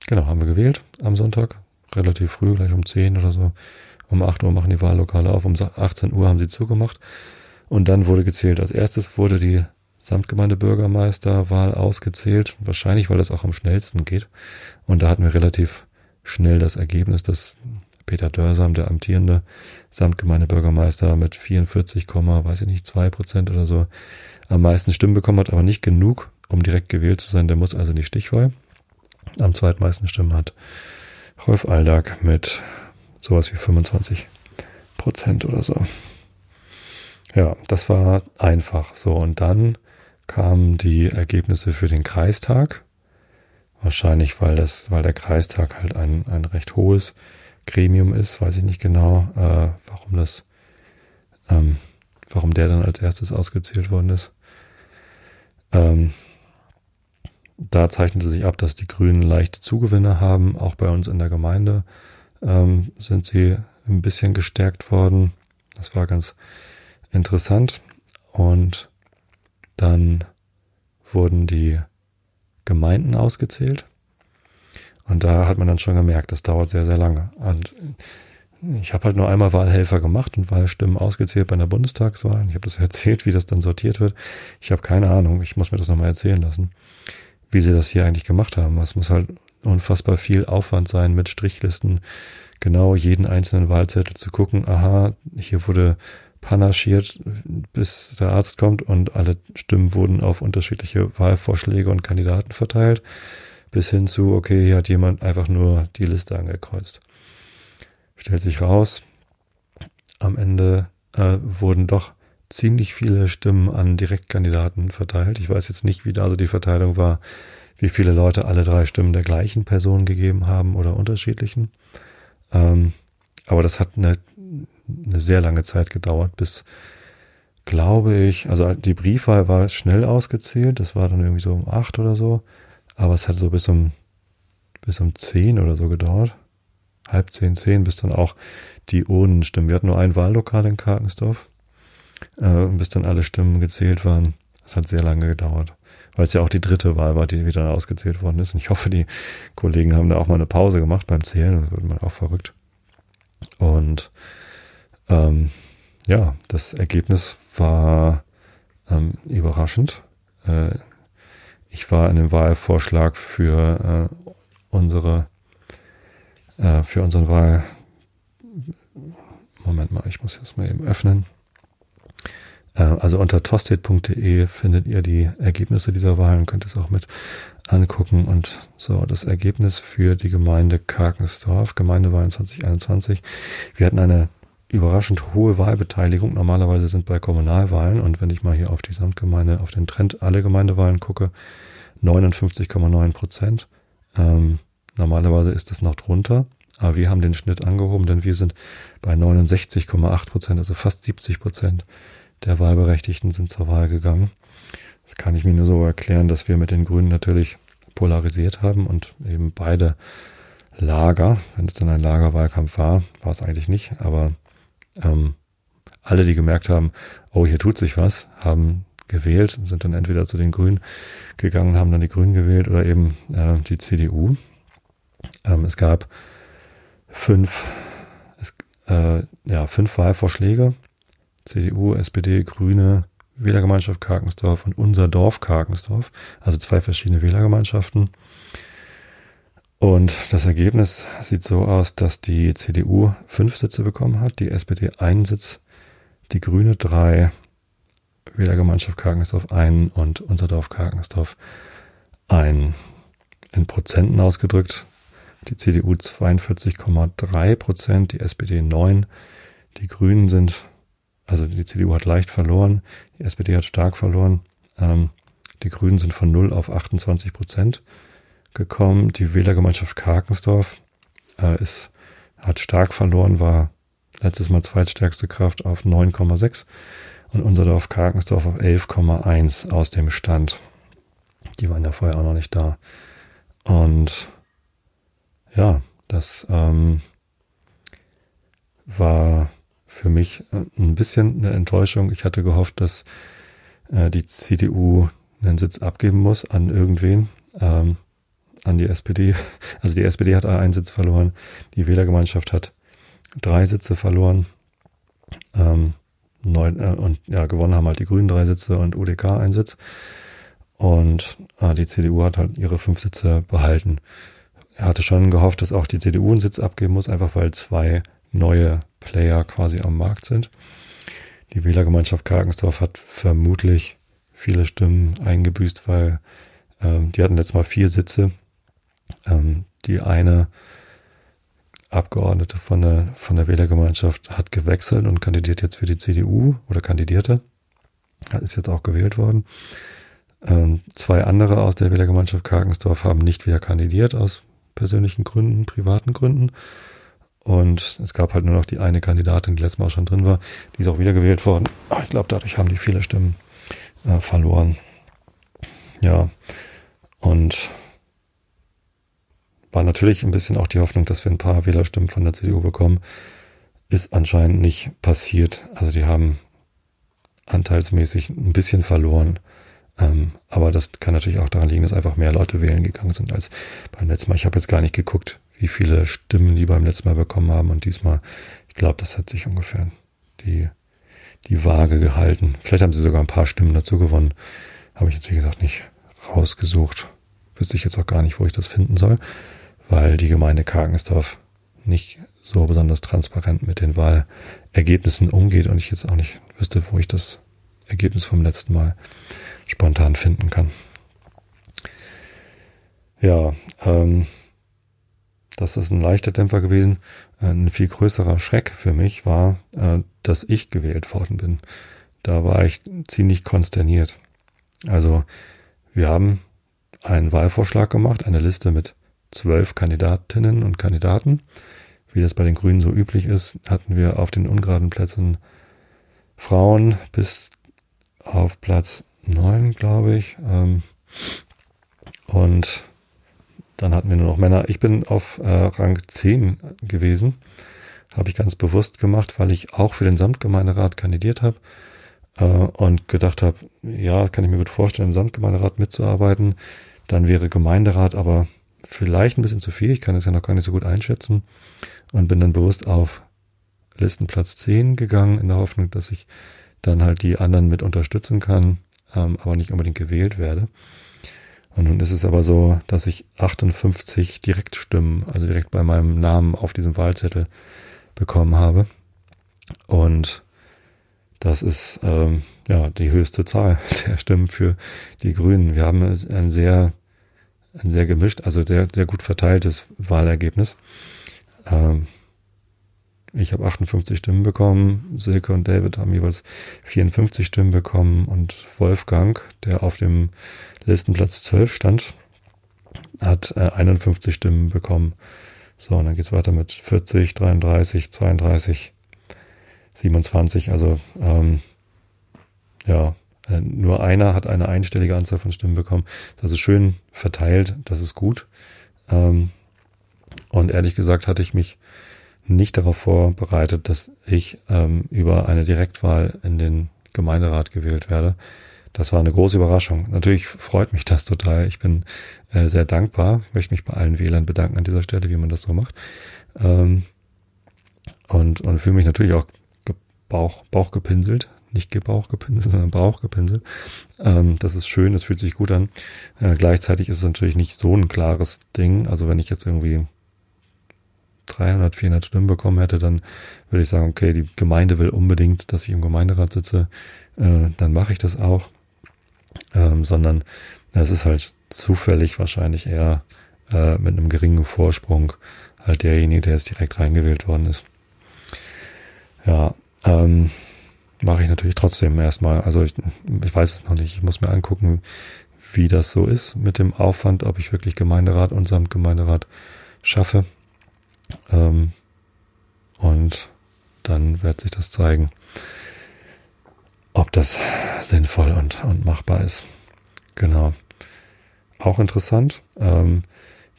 genau, haben wir gewählt am Sonntag. Relativ früh, gleich um 10 oder so. Um 8 Uhr machen die Wahllokale auf, um 18 Uhr haben sie zugemacht. Und dann wurde gezählt. Als erstes wurde die Samtgemeindebürgermeisterwahl ausgezählt, wahrscheinlich weil das auch am schnellsten geht. Und da hatten wir relativ schnell das Ergebnis, dass Peter Dörsam, der amtierende Samtgemeindebürgermeister mit 44, weiß ich nicht, zwei Prozent oder so, am meisten Stimmen bekommen hat, aber nicht genug, um direkt gewählt zu sein. Der muss also in die Stichwahl. Am zweitmeisten Stimmen hat Rolf Aldag mit sowas wie 25 Prozent oder so. Ja, das war einfach so. Und dann kamen die Ergebnisse für den Kreistag. Wahrscheinlich, weil das, weil der Kreistag halt ein, ein recht hohes Gremium ist, weiß ich nicht genau, äh, warum das, ähm, warum der dann als erstes ausgezählt worden ist. Ähm, da zeichnete sich ab, dass die Grünen leichte Zugewinne haben, auch bei uns in der Gemeinde ähm, sind sie ein bisschen gestärkt worden. Das war ganz interessant. Und dann wurden die Gemeinden ausgezählt. Und da hat man dann schon gemerkt, das dauert sehr, sehr lange. Und ich habe halt nur einmal Wahlhelfer gemacht und Wahlstimmen ausgezählt bei einer Bundestagswahl. Ich habe das erzählt, wie das dann sortiert wird. Ich habe keine Ahnung, ich muss mir das nochmal erzählen lassen, wie sie das hier eigentlich gemacht haben. Es muss halt unfassbar viel Aufwand sein mit Strichlisten, genau jeden einzelnen Wahlzettel zu gucken, aha, hier wurde panaschiert, bis der Arzt kommt und alle Stimmen wurden auf unterschiedliche Wahlvorschläge und Kandidaten verteilt, bis hin zu, okay, hier hat jemand einfach nur die Liste angekreuzt. Stellt sich raus, am Ende äh, wurden doch ziemlich viele Stimmen an Direktkandidaten verteilt. Ich weiß jetzt nicht, wie da so die Verteilung war wie viele Leute alle drei Stimmen der gleichen Person gegeben haben oder unterschiedlichen. Ähm, aber das hat eine, eine sehr lange Zeit gedauert, bis, glaube ich, also die Briefwahl war schnell ausgezählt, das war dann irgendwie so um acht oder so, aber es hat so bis um, bis um zehn oder so gedauert. Halb zehn, zehn, bis dann auch die Urnenstimmen. Wir hatten nur ein Wahllokal in Karkensdorf, äh, bis dann alle Stimmen gezählt waren. Das hat sehr lange gedauert weil es ja auch die dritte Wahl war, die wieder ausgezählt worden ist. Und ich hoffe, die Kollegen haben da auch mal eine Pause gemacht beim Zählen. Das wird man auch verrückt. Und ähm, ja, das Ergebnis war ähm, überraschend. Äh, ich war in dem Wahlvorschlag für äh, unsere äh, für unseren Wahl Moment mal, ich muss das mal eben öffnen. Äh, also unter tosted.de findet ihr die Ergebnisse dieser Wahlen, könnt es auch mit angucken. Und so, das Ergebnis für die Gemeinde Karkensdorf, Gemeindewahlen 2021. Wir hatten eine überraschend hohe Wahlbeteiligung. Normalerweise sind bei Kommunalwahlen, und wenn ich mal hier auf die Samtgemeinde, auf den Trend alle Gemeindewahlen gucke, 59,9 Prozent. Ähm, normalerweise ist es noch drunter. Aber wir haben den Schnitt angehoben, denn wir sind bei 69,8 Prozent, also fast 70 Prozent der Wahlberechtigten sind zur Wahl gegangen. Das kann ich mir nur so erklären, dass wir mit den Grünen natürlich polarisiert haben und eben beide Lager, wenn es dann ein Lagerwahlkampf war, war es eigentlich nicht, aber ähm, alle, die gemerkt haben, oh, hier tut sich was, haben gewählt und sind dann entweder zu den Grünen gegangen, haben dann die Grünen gewählt oder eben äh, die CDU. Ähm, es gab fünf, es, äh, ja, fünf Wahlvorschläge. CDU, SPD, Grüne, Wählergemeinschaft Karkensdorf und unser Dorf Karkensdorf. Also zwei verschiedene Wählergemeinschaften. Und das Ergebnis sieht so aus, dass die CDU fünf Sitze bekommen hat, die SPD einen Sitz, die Grüne drei, Wählergemeinschaft Karkensdorf einen und unser Dorf Karkensdorf ein. In Prozenten ausgedrückt, die CDU 42,3 Prozent, die SPD 9, die Grünen sind, also die CDU hat leicht verloren, die SPD hat stark verloren, ähm, die Grünen sind von 0 auf 28 Prozent gekommen. Die Wählergemeinschaft Karkensdorf äh, ist, hat stark verloren, war letztes Mal zweitstärkste Kraft auf 9,6 und unser Dorf Karkensdorf auf 11,1 aus dem Stand. Die waren ja vorher auch noch nicht da. Und ja, das ähm, war für mich ein bisschen eine Enttäuschung. Ich hatte gehofft, dass äh, die CDU einen Sitz abgeben muss an irgendwen, ähm, an die SPD. Also die SPD hat einen Sitz verloren, die Wählergemeinschaft hat drei Sitze verloren. Ähm, neun, äh, und ja, gewonnen haben halt die Grünen drei Sitze und UDK einen Sitz. Und äh, die CDU hat halt ihre fünf Sitze behalten. Er hatte schon gehofft, dass auch die CDU einen Sitz abgeben muss, einfach weil zwei neue Player quasi am Markt sind. Die Wählergemeinschaft Karkensdorf hat vermutlich viele Stimmen eingebüßt, weil ähm, die hatten letztes Mal vier Sitze. Ähm, die eine Abgeordnete von der, von der Wählergemeinschaft hat gewechselt und kandidiert jetzt für die CDU oder kandidierte. Ist jetzt auch gewählt worden. Ähm, zwei andere aus der Wählergemeinschaft Karkensdorf haben nicht wieder kandidiert aus persönlichen Gründen, privaten Gründen. Und es gab halt nur noch die eine Kandidatin, die letztes Mal schon drin war. Die ist auch wieder gewählt worden. Aber ich glaube, dadurch haben die viele Stimmen äh, verloren. Ja. Und war natürlich ein bisschen auch die Hoffnung, dass wir ein paar Wählerstimmen von der CDU bekommen. Ist anscheinend nicht passiert. Also die haben anteilsmäßig ein bisschen verloren. Ähm, aber das kann natürlich auch daran liegen, dass einfach mehr Leute wählen gegangen sind als beim letzten Mal. Ich habe jetzt gar nicht geguckt, wie viele Stimmen die beim letzten Mal bekommen haben. Und diesmal, ich glaube, das hat sich ungefähr die, die Waage gehalten. Vielleicht haben sie sogar ein paar Stimmen dazu gewonnen. Habe ich jetzt, wie gesagt, nicht rausgesucht. Wüsste ich jetzt auch gar nicht, wo ich das finden soll weil die Gemeinde Karkensdorf nicht so besonders transparent mit den Wahlergebnissen umgeht und ich jetzt auch nicht wüsste, wo ich das Ergebnis vom letzten Mal spontan finden kann. Ja, ähm, das ist ein leichter Dämpfer gewesen. Ein viel größerer Schreck für mich war, äh, dass ich gewählt worden bin. Da war ich ziemlich konsterniert. Also wir haben einen Wahlvorschlag gemacht, eine Liste mit zwölf Kandidatinnen und Kandidaten. Wie das bei den Grünen so üblich ist, hatten wir auf den ungeraden Plätzen Frauen bis auf Platz neun, glaube ich. Ähm, und dann hatten wir nur noch Männer. Ich bin auf äh, Rang 10 gewesen. Habe ich ganz bewusst gemacht, weil ich auch für den Samtgemeinderat kandidiert habe äh, und gedacht habe, ja, kann ich mir gut vorstellen, im Samtgemeinderat mitzuarbeiten. Dann wäre Gemeinderat aber vielleicht ein bisschen zu viel. Ich kann es ja noch gar nicht so gut einschätzen und bin dann bewusst auf Listenplatz 10 gegangen in der Hoffnung, dass ich dann halt die anderen mit unterstützen kann, ähm, aber nicht unbedingt gewählt werde. Und nun ist es aber so, dass ich 58 Direktstimmen, also direkt bei meinem Namen auf diesem Wahlzettel bekommen habe. Und das ist ähm, ja die höchste Zahl der Stimmen für die Grünen. Wir haben ein sehr ein sehr gemischt, also sehr, sehr gut verteiltes Wahlergebnis. Ähm, ich habe 58 Stimmen bekommen, Silke und David haben jeweils 54 Stimmen bekommen und Wolfgang, der auf dem Listenplatz 12 stand, hat äh, 51 Stimmen bekommen. So, und dann geht's weiter mit 40, 33, 32, 27, also ähm, ja, nur einer hat eine einstellige Anzahl von Stimmen bekommen. Das ist schön verteilt, das ist gut. Ähm, und ehrlich gesagt hatte ich mich nicht darauf vorbereitet, dass ich ähm, über eine Direktwahl in den Gemeinderat gewählt werde. Das war eine große Überraschung. Natürlich freut mich das total. Ich bin äh, sehr dankbar. Ich möchte mich bei allen Wählern bedanken an dieser Stelle, wie man das so macht. Ähm, und, und fühle mich natürlich auch Bauch, Bauch. Nicht Gebauch gepinselt, sondern Bauch gepinselt. Ähm, das ist schön, das fühlt sich gut an. Äh, gleichzeitig ist es natürlich nicht so ein klares Ding. Also wenn ich jetzt irgendwie 300, 400 Stimmen bekommen hätte, dann würde ich sagen, okay, die Gemeinde will unbedingt, dass ich im Gemeinderat sitze, äh, dann mache ich das auch. Ähm, sondern es ist halt zufällig wahrscheinlich eher äh, mit einem geringen Vorsprung halt derjenige, der jetzt direkt reingewählt worden ist. Ja, ähm, mache ich natürlich trotzdem erstmal. Also ich, ich weiß es noch nicht. Ich muss mir angucken, wie das so ist mit dem Aufwand, ob ich wirklich Gemeinderat und Samtgemeinderat schaffe. Ähm, und dann wird sich das zeigen, ob das sinnvoll und, und machbar ist. Genau. Auch interessant. Ähm,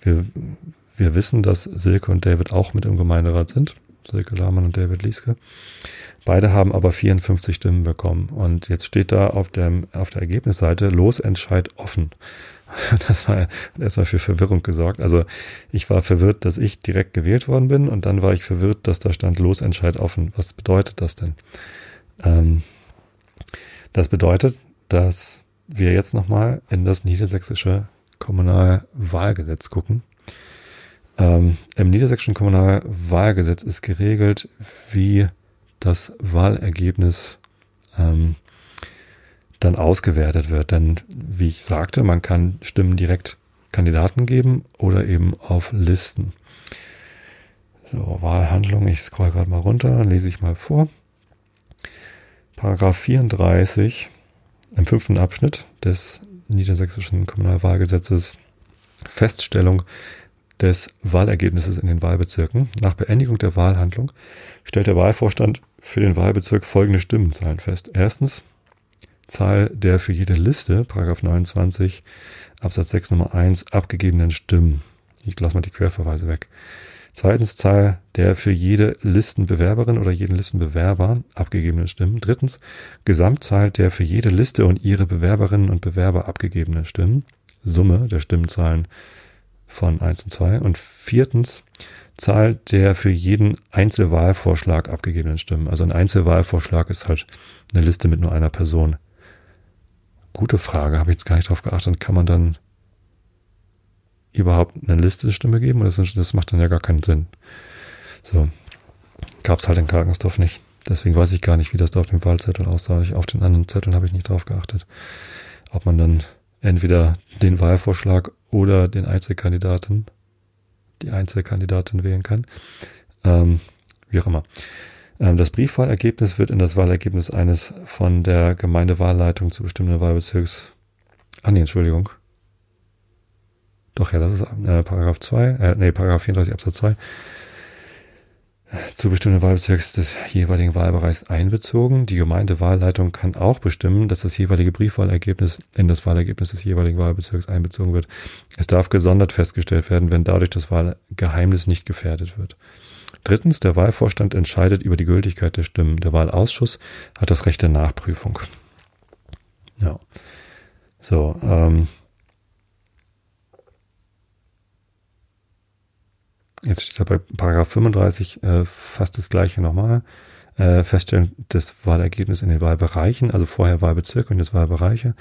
wir, wir wissen, dass Silke und David auch mit im Gemeinderat sind. Silke Lahmann und David Lieske. Beide haben aber 54 Stimmen bekommen. Und jetzt steht da auf, dem, auf der Ergebnisseite Losentscheid offen. Das war erstmal für Verwirrung gesorgt. Also ich war verwirrt, dass ich direkt gewählt worden bin und dann war ich verwirrt, dass da stand Losentscheid offen. Was bedeutet das denn? Ähm, das bedeutet, dass wir jetzt nochmal in das niedersächsische Kommunalwahlgesetz gucken. Ähm, Im niedersächsischen Kommunalwahlgesetz ist geregelt, wie das Wahlergebnis ähm, dann ausgewertet wird. Denn wie ich sagte, man kann Stimmen direkt Kandidaten geben oder eben auf Listen. So, Wahlhandlung, ich scroll gerade mal runter, lese ich mal vor. Paragraph 34 im fünften Abschnitt des niedersächsischen Kommunalwahlgesetzes Feststellung des Wahlergebnisses in den Wahlbezirken. Nach Beendigung der Wahlhandlung stellt der Wahlvorstand für den Wahlbezirk folgende Stimmenzahlen fest. Erstens Zahl der für jede Liste, Paragraph 29 Absatz 6 Nummer 1, abgegebenen Stimmen. Ich lasse mal die Querverweise weg. Zweitens Zahl der für jede Listenbewerberin oder jeden Listenbewerber abgegebenen Stimmen. Drittens Gesamtzahl der für jede Liste und ihre Bewerberinnen und Bewerber abgegebenen Stimmen. Summe der Stimmenzahlen von 1 und 2. Und viertens Zahl der für jeden Einzelwahlvorschlag abgegebenen Stimmen. Also ein Einzelwahlvorschlag ist halt eine Liste mit nur einer Person. Gute Frage, habe ich jetzt gar nicht drauf geachtet. Kann man dann überhaupt eine Liste Stimme geben? Das, das macht dann ja gar keinen Sinn. So, gab es halt in Karkensdorf nicht. Deswegen weiß ich gar nicht, wie das da auf dem Wahlzettel aussah. Auf den anderen Zetteln habe ich nicht drauf geachtet. Ob man dann entweder den Wahlvorschlag oder den Einzelkandidaten die Einzelkandidatin wählen kann. Ähm, wie auch immer. Ähm, das Briefwahlergebnis wird in das Wahlergebnis eines von der Gemeindewahlleitung zu bestimmten Wahlbezirks. Ah nee, Entschuldigung. Doch, ja, das ist äh, Paragraph 2, äh, nee, Paragraph 34 Absatz 2 zu bestimmten Wahlbezirks des jeweiligen Wahlbereichs einbezogen. Die Gemeindewahlleitung kann auch bestimmen, dass das jeweilige Briefwahlergebnis in das Wahlergebnis des jeweiligen Wahlbezirks einbezogen wird. Es darf gesondert festgestellt werden, wenn dadurch das Wahlgeheimnis nicht gefährdet wird. Drittens, der Wahlvorstand entscheidet über die Gültigkeit der Stimmen. Der Wahlausschuss hat das Recht der Nachprüfung. Ja. So, ähm, Jetzt steht da bei Paragraph 35 äh, fast das gleiche nochmal. Äh, Feststellen des Wahlergebnisses in den Wahlbereichen, also vorher Wahlbezirke und jetzt Wahlbereiche.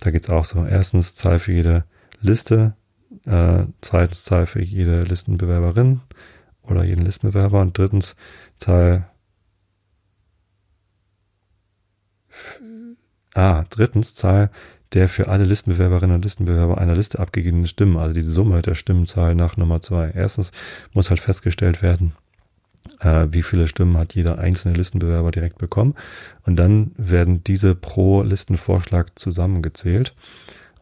Da geht's auch so. Erstens Zahl für jede Liste, äh, zweitens Zahl für jede Listenbewerberin oder jeden Listenbewerber und drittens Zahl Ah, drittens Zahl der für alle Listenbewerberinnen und Listenbewerber einer Liste abgegebenen Stimmen, also diese Summe der Stimmenzahl nach Nummer zwei. Erstens muss halt festgestellt werden, äh, wie viele Stimmen hat jeder einzelne Listenbewerber direkt bekommen. Und dann werden diese pro Listenvorschlag zusammengezählt.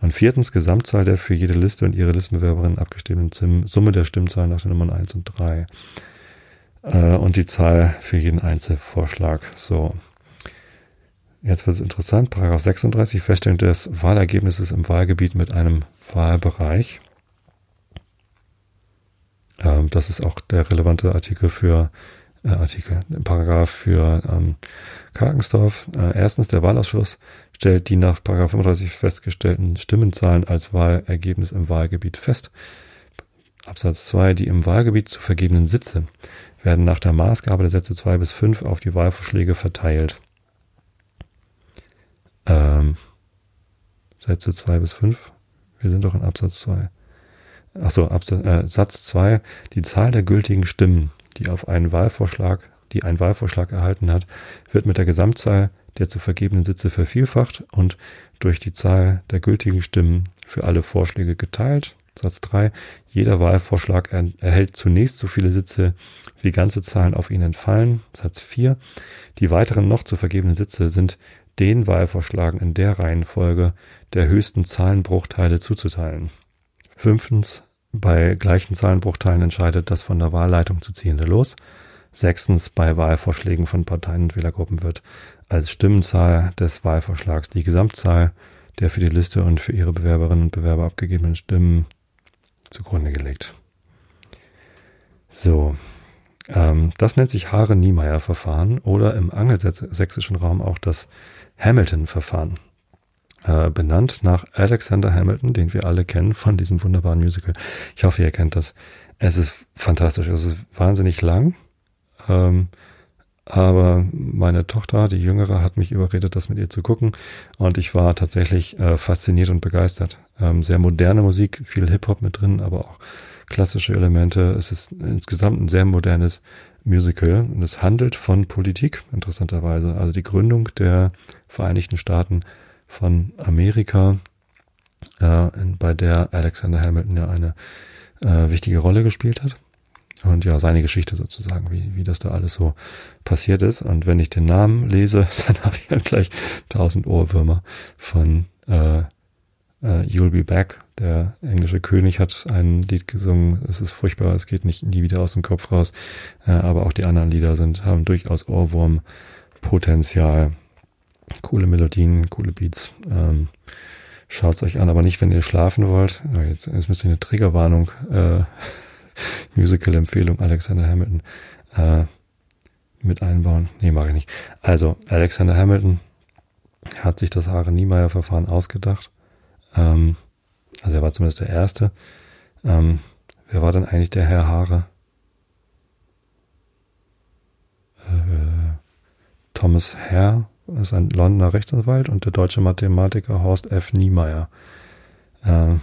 Und viertens Gesamtzahl der für jede Liste und ihre Listenbewerberinnen abgestimmten Summe der Stimmzahlen nach den Nummern eins und drei äh, und die Zahl für jeden Einzelvorschlag. So. Jetzt wird es interessant. Paragraph 36, Feststellung des Wahlergebnisses im Wahlgebiet mit einem Wahlbereich. Ähm, das ist auch der relevante Artikel für äh, Artikel, Paragraph für ähm, Karkensdorf. Äh, erstens, der Wahlausschuss stellt die nach Paragraph 35 festgestellten Stimmenzahlen als Wahlergebnis im Wahlgebiet fest. Absatz 2, die im Wahlgebiet zu vergebenen Sitze werden nach der Maßgabe der Sätze 2 bis 5 auf die Wahlvorschläge verteilt. Ähm, Sätze 2 bis 5? Wir sind doch in Absatz 2. Achso, Absatz, äh, Satz 2. Die Zahl der gültigen Stimmen, die auf einen Wahlvorschlag, die ein Wahlvorschlag erhalten hat, wird mit der Gesamtzahl der zu vergebenen Sitze vervielfacht und durch die Zahl der gültigen Stimmen für alle Vorschläge geteilt. Satz 3. Jeder Wahlvorschlag er erhält zunächst so viele Sitze, wie ganze Zahlen auf ihn entfallen. Satz 4. Die weiteren noch zu vergebenen Sitze sind den Wahlvorschlagen in der Reihenfolge der höchsten Zahlenbruchteile zuzuteilen. Fünftens. Bei gleichen Zahlenbruchteilen entscheidet das von der Wahlleitung zu ziehende Los. Sechstens. Bei Wahlvorschlägen von Parteien und Wählergruppen wird als Stimmenzahl des Wahlvorschlags die Gesamtzahl der für die Liste und für ihre Bewerberinnen und Bewerber abgegebenen Stimmen zugrunde gelegt. So, ähm, das nennt sich Haare-Niemeyer-Verfahren oder im angelsächsischen Raum auch das Hamilton-Verfahren. Äh, benannt nach Alexander Hamilton, den wir alle kennen von diesem wunderbaren Musical. Ich hoffe, ihr kennt das. Es ist fantastisch. Es ist wahnsinnig lang. Ähm, aber meine Tochter, die Jüngere, hat mich überredet, das mit ihr zu gucken. Und ich war tatsächlich äh, fasziniert und begeistert. Ähm, sehr moderne Musik, viel Hip-Hop mit drin, aber auch klassische Elemente. Es ist insgesamt ein sehr modernes Musical und es handelt von Politik, interessanterweise. Also die Gründung der Vereinigten Staaten von Amerika, äh, bei der Alexander Hamilton ja eine äh, wichtige Rolle gespielt hat. Und ja, seine Geschichte sozusagen, wie, wie das da alles so passiert ist. Und wenn ich den Namen lese, dann habe ich dann gleich tausend Ohrwürmer von äh, äh, You'll Be Back. Der englische König hat ein Lied gesungen. Es ist furchtbar, es geht nicht nie wieder aus dem Kopf raus. Äh, aber auch die anderen Lieder sind, haben durchaus Ohrwurmpotenzial. Coole Melodien, coole Beats. Ähm, Schaut's euch an, aber nicht, wenn ihr schlafen wollt. Jetzt, jetzt müsst ihr eine Triggerwarnung äh, Musical-Empfehlung Alexander Hamilton äh, mit einbauen. Nee, mache ich nicht. Also, Alexander Hamilton hat sich das Haare-Niemeyer-Verfahren ausgedacht. Ähm, also er war zumindest der Erste. Ähm, wer war denn eigentlich der Herr Haare? Äh, Thomas Herr ist ein Londoner Rechtsanwalt und der deutsche Mathematiker Horst F. Niemeyer. Äh,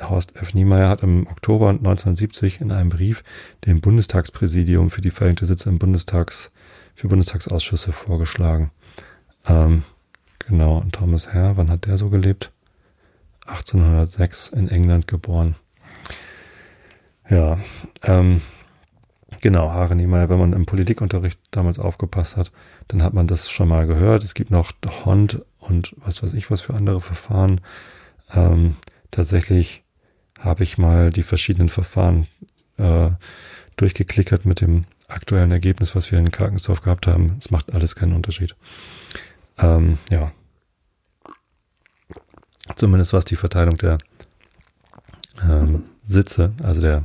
Horst F. Niemeyer hat im Oktober 1970 in einem Brief dem Bundestagspräsidium für die verhängte Sitze im Bundestags, für Bundestagsausschüsse vorgeschlagen. Ähm, genau, und Thomas Herr, wann hat der so gelebt? 1806 in England geboren. Ja, ähm, genau, Haare Niemeyer, wenn man im Politikunterricht damals aufgepasst hat, dann hat man das schon mal gehört. Es gibt noch Hond und was weiß ich was für andere Verfahren. Ähm, Tatsächlich habe ich mal die verschiedenen Verfahren äh, durchgeklickert mit dem aktuellen Ergebnis, was wir in Karkensdorf gehabt haben. Es macht alles keinen Unterschied. Ähm, ja. Zumindest was die Verteilung der ähm, Sitze, also der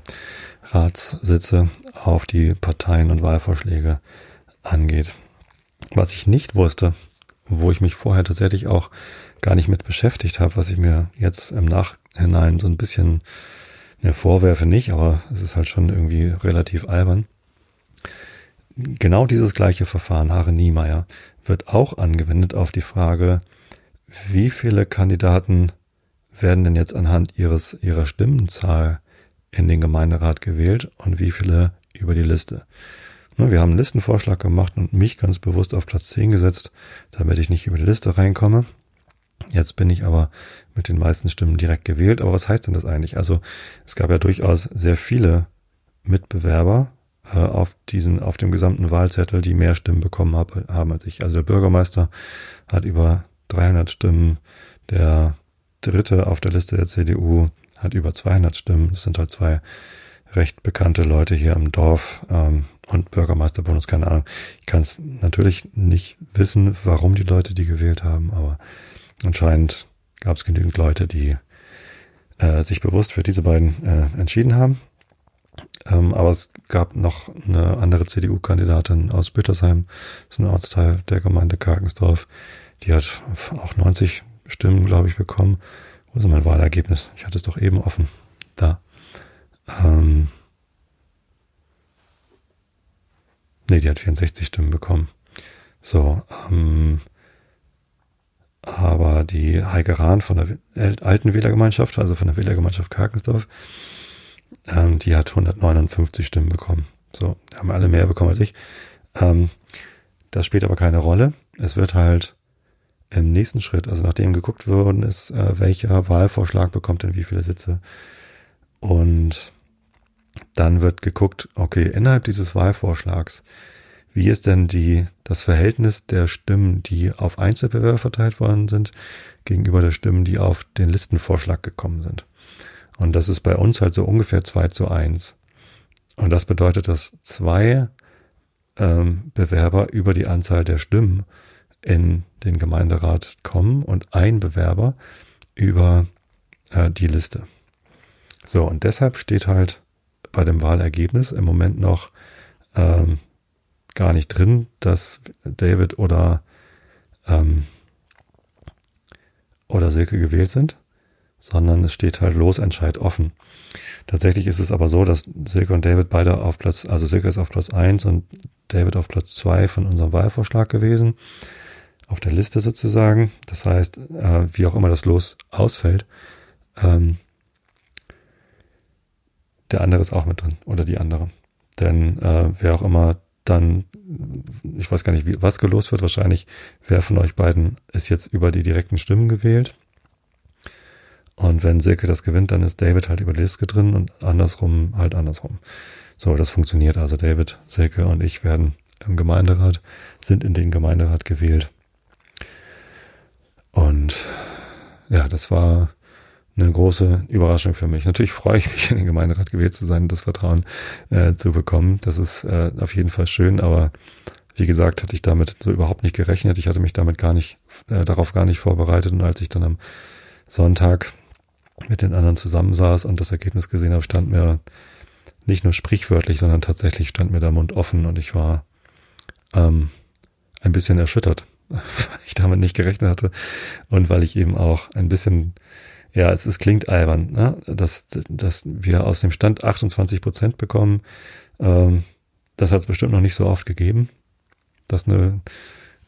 Ratssitze auf die Parteien und Wahlvorschläge angeht. Was ich nicht wusste, wo ich mich vorher tatsächlich auch gar nicht mit beschäftigt habe, was ich mir jetzt im Nachhinein so ein bisschen ne, vorwerfe nicht, aber es ist halt schon irgendwie relativ albern. Genau dieses gleiche Verfahren, Haare Niemeyer, wird auch angewendet auf die Frage, wie viele Kandidaten werden denn jetzt anhand ihres, ihrer Stimmenzahl in den Gemeinderat gewählt und wie viele über die Liste. Wir haben einen Listenvorschlag gemacht und mich ganz bewusst auf Platz 10 gesetzt, damit ich nicht über die Liste reinkomme. Jetzt bin ich aber mit den meisten Stimmen direkt gewählt. Aber was heißt denn das eigentlich? Also es gab ja durchaus sehr viele Mitbewerber äh, auf diesen, auf dem gesamten Wahlzettel, die mehr Stimmen bekommen hab, haben als ich. Also der Bürgermeister hat über 300 Stimmen. Der Dritte auf der Liste der CDU hat über 200 Stimmen. Das sind halt zwei recht bekannte Leute hier im Dorf. Ähm, und Bürgermeisterbonus, keine Ahnung. Ich kann es natürlich nicht wissen, warum die Leute die gewählt haben, aber anscheinend gab es genügend Leute, die äh, sich bewusst für diese beiden äh, entschieden haben. Ähm, aber es gab noch eine andere CDU-Kandidatin aus Büttersheim, das ist ein Ortsteil der Gemeinde Karkensdorf, die hat auch 90 Stimmen, glaube ich, bekommen. Wo ist mein Wahlergebnis? Ich hatte es doch eben offen. Da. Ähm, nee, die hat 64 Stimmen bekommen. So, ähm, aber die Heike Rahn von der alten Wählergemeinschaft, also von der Wählergemeinschaft Karkensdorf, ähm, die hat 159 Stimmen bekommen. So, haben alle mehr bekommen als ich. Ähm, das spielt aber keine Rolle. Es wird halt im nächsten Schritt, also nachdem geguckt worden ist, äh, welcher Wahlvorschlag bekommt denn wie viele Sitze. Und dann wird geguckt, okay, innerhalb dieses Wahlvorschlags, wie ist denn die, das Verhältnis der Stimmen, die auf Einzelbewerber verteilt worden sind, gegenüber der Stimmen, die auf den Listenvorschlag gekommen sind. Und das ist bei uns halt so ungefähr zwei zu eins. Und das bedeutet, dass zwei ähm, Bewerber über die Anzahl der Stimmen in den Gemeinderat kommen und ein Bewerber über äh, die Liste. So, und deshalb steht halt bei dem Wahlergebnis im Moment noch ähm, gar nicht drin, dass David oder, ähm, oder Silke gewählt sind, sondern es steht halt Losentscheid offen. Tatsächlich ist es aber so, dass Silke und David beide auf Platz, also Silke ist auf Platz eins und David auf Platz zwei von unserem Wahlvorschlag gewesen auf der Liste sozusagen. Das heißt, äh, wie auch immer das Los ausfällt, ähm, der andere ist auch mit drin oder die andere. Denn äh, wer auch immer dann, ich weiß gar nicht, wie, was gelost wird, wahrscheinlich, wer von euch beiden ist jetzt über die direkten Stimmen gewählt. Und wenn Silke das gewinnt, dann ist David halt über die Liste drin und andersrum halt andersrum. So, das funktioniert also. David, Silke und ich werden im Gemeinderat, sind in den Gemeinderat gewählt. Und ja, das war eine große Überraschung für mich. Natürlich freue ich mich, in den Gemeinderat gewählt zu sein und das Vertrauen äh, zu bekommen. Das ist äh, auf jeden Fall schön, aber wie gesagt, hatte ich damit so überhaupt nicht gerechnet. Ich hatte mich damit gar nicht, äh, darauf gar nicht vorbereitet. Und als ich dann am Sonntag mit den anderen zusammensaß und das Ergebnis gesehen habe, stand mir nicht nur sprichwörtlich, sondern tatsächlich stand mir der Mund offen und ich war ähm, ein bisschen erschüttert weil ich damit nicht gerechnet hatte und weil ich eben auch ein bisschen, ja, es, es klingt albern, ne? dass, dass wir aus dem Stand 28 Prozent bekommen. Ähm, das hat es bestimmt noch nicht so oft gegeben, dass eine,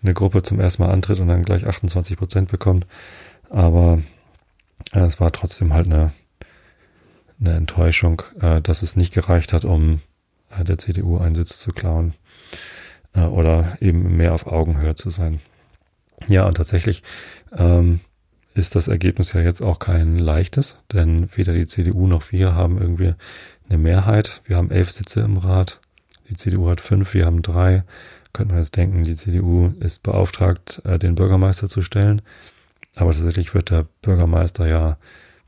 eine Gruppe zum ersten Mal antritt und dann gleich 28 Prozent bekommt. Aber äh, es war trotzdem halt eine, eine Enttäuschung, äh, dass es nicht gereicht hat, um äh, der CDU einen Sitz zu klauen oder eben mehr auf Augenhöhe zu sein. Ja, und tatsächlich ähm, ist das Ergebnis ja jetzt auch kein leichtes, denn weder die CDU noch wir haben irgendwie eine Mehrheit. Wir haben elf Sitze im Rat, die CDU hat fünf, wir haben drei. Könnte man jetzt denken, die CDU ist beauftragt, äh, den Bürgermeister zu stellen. Aber tatsächlich wird der Bürgermeister ja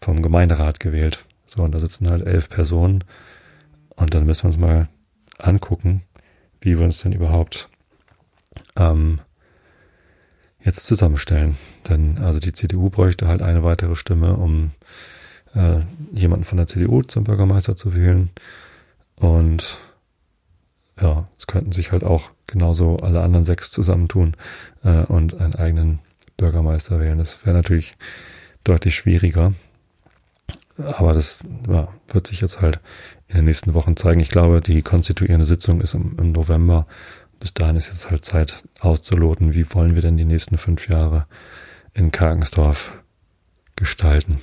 vom Gemeinderat gewählt. So, und da sitzen halt elf Personen. Und dann müssen wir uns mal angucken, wie wir uns denn überhaupt ähm, jetzt zusammenstellen. Denn also die CDU bräuchte halt eine weitere Stimme, um äh, jemanden von der CDU zum Bürgermeister zu wählen. Und ja, es könnten sich halt auch genauso alle anderen sechs zusammentun äh, und einen eigenen Bürgermeister wählen. Das wäre natürlich deutlich schwieriger. Aber das ja, wird sich jetzt halt in den nächsten Wochen zeigen. Ich glaube, die konstituierende Sitzung ist im, im November bis dahin ist jetzt halt Zeit auszuloten, wie wollen wir denn die nächsten fünf Jahre in Karkensdorf gestalten.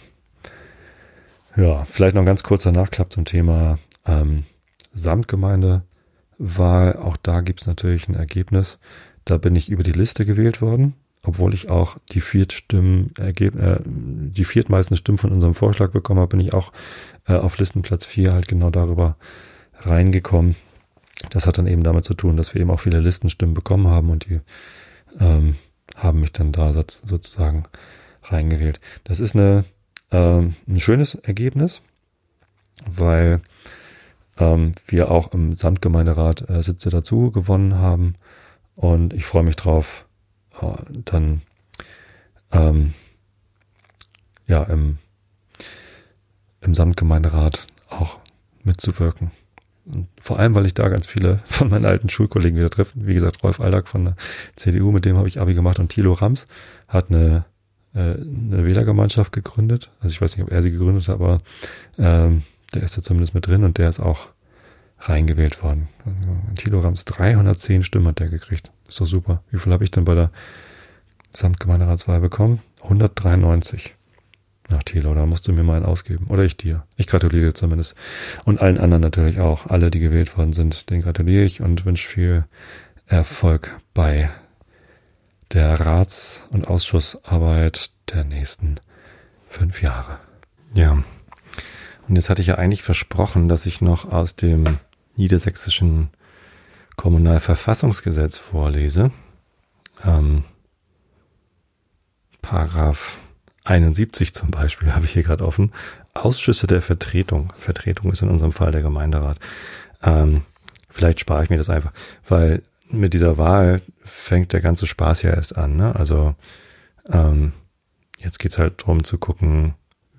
Ja, vielleicht noch ein ganz kurzer Nachklapp zum Thema ähm, Samtgemeindewahl. Auch da gibt's natürlich ein Ergebnis. Da bin ich über die Liste gewählt worden, obwohl ich auch die Viertstimmen, äh, die viertmeisten Stimmen von unserem Vorschlag bekommen habe, bin ich auch äh, auf Listenplatz vier halt genau darüber reingekommen. Das hat dann eben damit zu tun, dass wir eben auch viele Listenstimmen bekommen haben und die ähm, haben mich dann da sozusagen reingewählt. Das ist eine, ähm, ein schönes Ergebnis, weil ähm, wir auch im Samtgemeinderat äh, Sitze dazu gewonnen haben. Und ich freue mich drauf, äh, dann ähm, ja im, im Samtgemeinderat auch mitzuwirken. Und vor allem, weil ich da ganz viele von meinen alten Schulkollegen wieder treffe. Wie gesagt, Rolf Aldag von der CDU, mit dem habe ich Abi gemacht und Thilo Rams hat eine, äh, eine Wählergemeinschaft gegründet. Also ich weiß nicht, ob er sie gegründet hat, aber ähm, der ist da zumindest mit drin und der ist auch reingewählt worden. Thilo Rams, 310 Stimmen hat der gekriegt. Ist doch super. Wie viel habe ich denn bei der Samtgemeinderatswahl bekommen? 193. Ach, Thilo, da musst du mir mal einen ausgeben. Oder ich dir. Ich gratuliere zumindest. Und allen anderen natürlich auch. Alle, die gewählt worden sind, denen gratuliere ich und wünsche viel Erfolg bei der Rats- und Ausschussarbeit der nächsten fünf Jahre. Ja. Und jetzt hatte ich ja eigentlich versprochen, dass ich noch aus dem niedersächsischen Kommunalverfassungsgesetz vorlese. Ähm, Paragraph 71 zum Beispiel habe ich hier gerade offen. Ausschüsse der Vertretung. Vertretung ist in unserem Fall der Gemeinderat. Ähm, vielleicht spare ich mir das einfach, weil mit dieser Wahl fängt der ganze Spaß ja erst an. Ne? Also ähm, jetzt geht's halt drum zu gucken,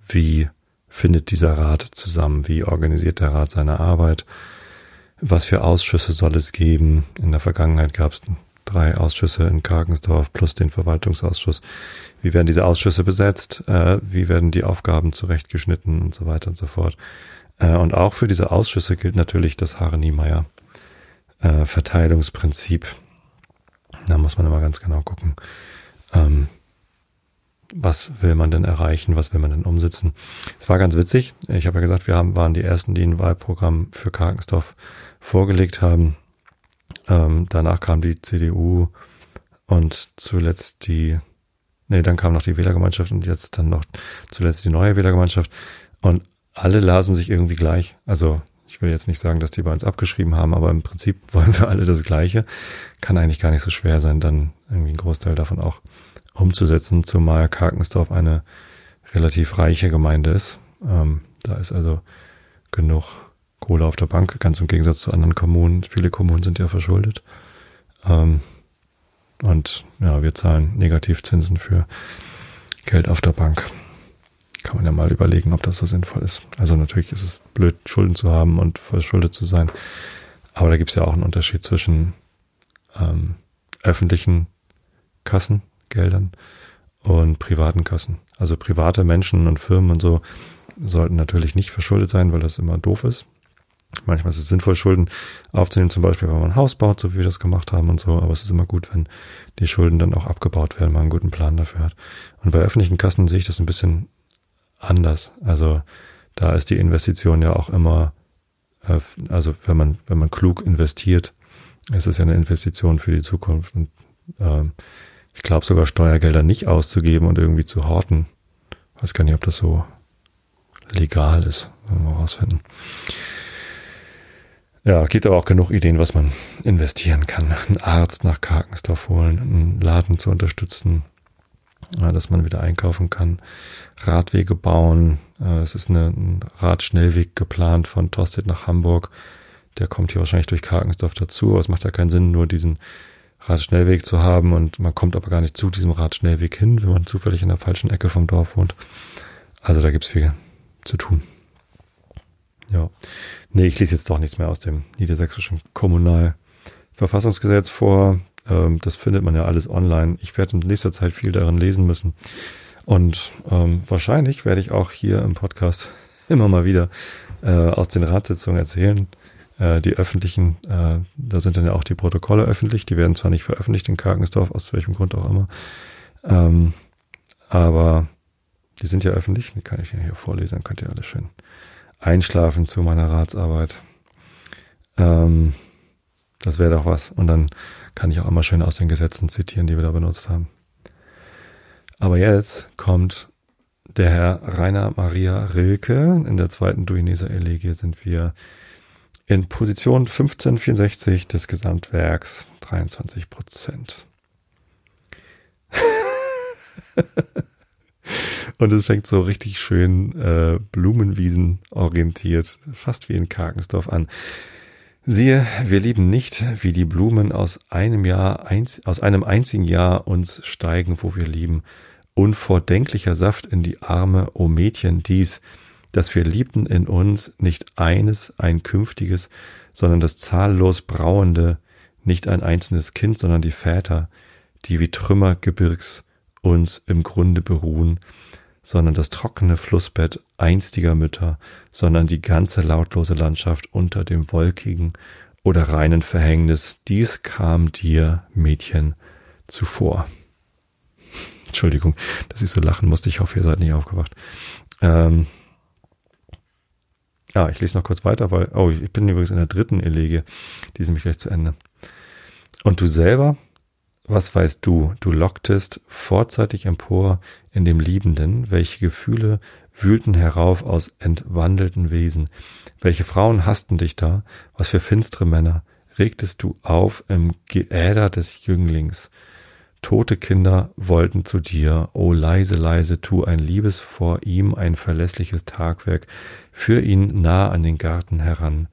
wie findet dieser Rat zusammen, wie organisiert der Rat seine Arbeit, was für Ausschüsse soll es geben. In der Vergangenheit gab es drei Ausschüsse in Karkensdorf plus den Verwaltungsausschuss. Wie werden diese Ausschüsse besetzt? Äh, wie werden die Aufgaben zurechtgeschnitten und so weiter und so fort? Äh, und auch für diese Ausschüsse gilt natürlich das Hare-Niemeyer äh, Verteilungsprinzip. Da muss man immer ganz genau gucken. Ähm, was will man denn erreichen, was will man denn umsetzen. Es war ganz witzig. Ich habe ja gesagt, wir haben, waren die ersten, die ein Wahlprogramm für Karkensdorf vorgelegt haben. Ähm, danach kam die CDU und zuletzt die, nee, dann kam noch die Wählergemeinschaft und jetzt dann noch zuletzt die neue Wählergemeinschaft. Und alle lasen sich irgendwie gleich. Also ich will jetzt nicht sagen, dass die bei uns abgeschrieben haben, aber im Prinzip wollen wir alle das Gleiche. Kann eigentlich gar nicht so schwer sein, dann irgendwie einen Großteil davon auch umzusetzen, zumal Karkensdorf eine relativ reiche Gemeinde ist. Ähm, da ist also genug Kohle auf der Bank, ganz im Gegensatz zu anderen Kommunen. Viele Kommunen sind ja verschuldet. Ähm, und ja, wir zahlen Negativzinsen für Geld auf der Bank. Kann man ja mal überlegen, ob das so sinnvoll ist. Also natürlich ist es blöd, Schulden zu haben und verschuldet zu sein. Aber da gibt es ja auch einen Unterschied zwischen ähm, öffentlichen Kassen, Geldern und privaten Kassen. Also private Menschen und Firmen und so sollten natürlich nicht verschuldet sein, weil das immer doof ist. Manchmal ist es sinnvoll, Schulden aufzunehmen, zum Beispiel, wenn man ein Haus baut, so wie wir das gemacht haben und so. Aber es ist immer gut, wenn die Schulden dann auch abgebaut werden, man einen guten Plan dafür hat. Und bei öffentlichen Kassen sehe ich das ein bisschen anders. Also da ist die Investition ja auch immer, äh, also wenn man, wenn man klug investiert, ist es ja eine Investition für die Zukunft. Und ähm, ich glaube sogar Steuergelder nicht auszugeben und irgendwie zu horten. Weiß gar nicht, ob das so legal ist. Wollen wir rausfinden. Ja, gibt aber auch genug Ideen, was man investieren kann. Einen Arzt nach Karkensdorf holen, einen Laden zu unterstützen, ja, dass man wieder einkaufen kann, Radwege bauen. Äh, es ist eine, ein Radschnellweg geplant von Tostedt nach Hamburg. Der kommt hier wahrscheinlich durch Karkensdorf dazu, aber es macht ja keinen Sinn, nur diesen Radschnellweg zu haben und man kommt aber gar nicht zu diesem Radschnellweg hin, wenn man zufällig in der falschen Ecke vom Dorf wohnt. Also da gibt's viel zu tun. Ja. Nee, ich lese jetzt doch nichts mehr aus dem niedersächsischen Kommunalverfassungsgesetz vor. Ähm, das findet man ja alles online. Ich werde in nächster Zeit viel darin lesen müssen. Und ähm, wahrscheinlich werde ich auch hier im Podcast immer mal wieder äh, aus den Ratssitzungen erzählen. Äh, die öffentlichen, äh, da sind dann ja auch die Protokolle öffentlich. Die werden zwar nicht veröffentlicht in Karkensdorf, aus welchem Grund auch immer. Ähm, aber die sind ja öffentlich. Die kann ich ja hier vorlesen, könnt ihr alles schön einschlafen zu meiner Ratsarbeit. Ähm, das wäre doch was. Und dann kann ich auch immer schön aus den Gesetzen zitieren, die wir da benutzt haben. Aber jetzt kommt der Herr Rainer Maria Rilke. In der zweiten Duineser Elegie sind wir in Position 1564 des Gesamtwerks 23 Prozent. Und es fängt so richtig schön äh, Blumenwiesen orientiert, fast wie in Karkensdorf an. Siehe, wir lieben nicht, wie die Blumen aus einem Jahr, einz, aus einem einzigen Jahr uns steigen, wo wir lieben. Unvordenklicher Saft in die Arme, o Mädchen, dies, dass wir liebten in uns nicht eines, ein künftiges, sondern das zahllos brauende, nicht ein einzelnes Kind, sondern die Väter, die wie Trümmer Gebirgs uns im Grunde beruhen, sondern das trockene Flussbett einstiger Mütter, sondern die ganze lautlose Landschaft unter dem wolkigen oder reinen Verhängnis, dies kam dir, Mädchen, zuvor. Entschuldigung, dass ich so lachen musste, ich hoffe, ihr seid nicht aufgewacht. Ähm, ja, ich lese noch kurz weiter, weil, oh, ich bin übrigens in der dritten Elegie, die sind mich gleich zu Ende. Und du selber, was weißt du? Du locktest vorzeitig empor in dem Liebenden, welche Gefühle wühlten herauf aus entwandelten Wesen. Welche Frauen hassten dich da? Was für finstere Männer regtest du auf im Geäder des Jünglings? Tote Kinder wollten zu dir, o leise, leise, tu ein Liebes vor ihm, ein verlässliches Tagwerk, führ ihn nah an den Garten heran,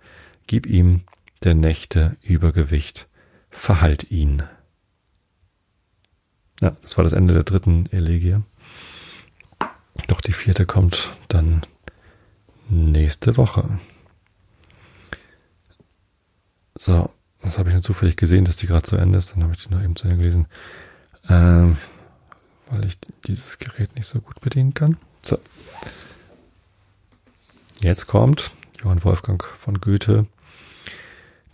gib ihm der Nächte Übergewicht, verhalt ihn. Ja, das war das Ende der dritten Elegie. Doch die vierte kommt dann nächste Woche. So, das habe ich nur zufällig gesehen, dass die gerade zu Ende ist. Dann habe ich die noch eben zu Ende gelesen. Ähm, weil ich dieses Gerät nicht so gut bedienen kann. So. Jetzt kommt Johann Wolfgang von Goethe.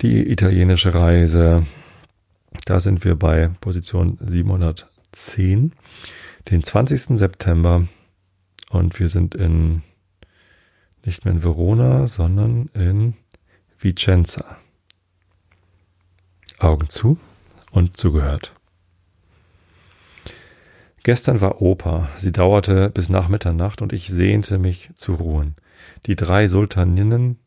Die italienische Reise. Da sind wir bei Position 700 10, den 20. September. Und wir sind in, nicht mehr in Verona, sondern in Vicenza. Augen zu und zugehört. Gestern war Oper. Sie dauerte bis nach Mitternacht und ich sehnte mich zu ruhen. Die drei Sultaninnen,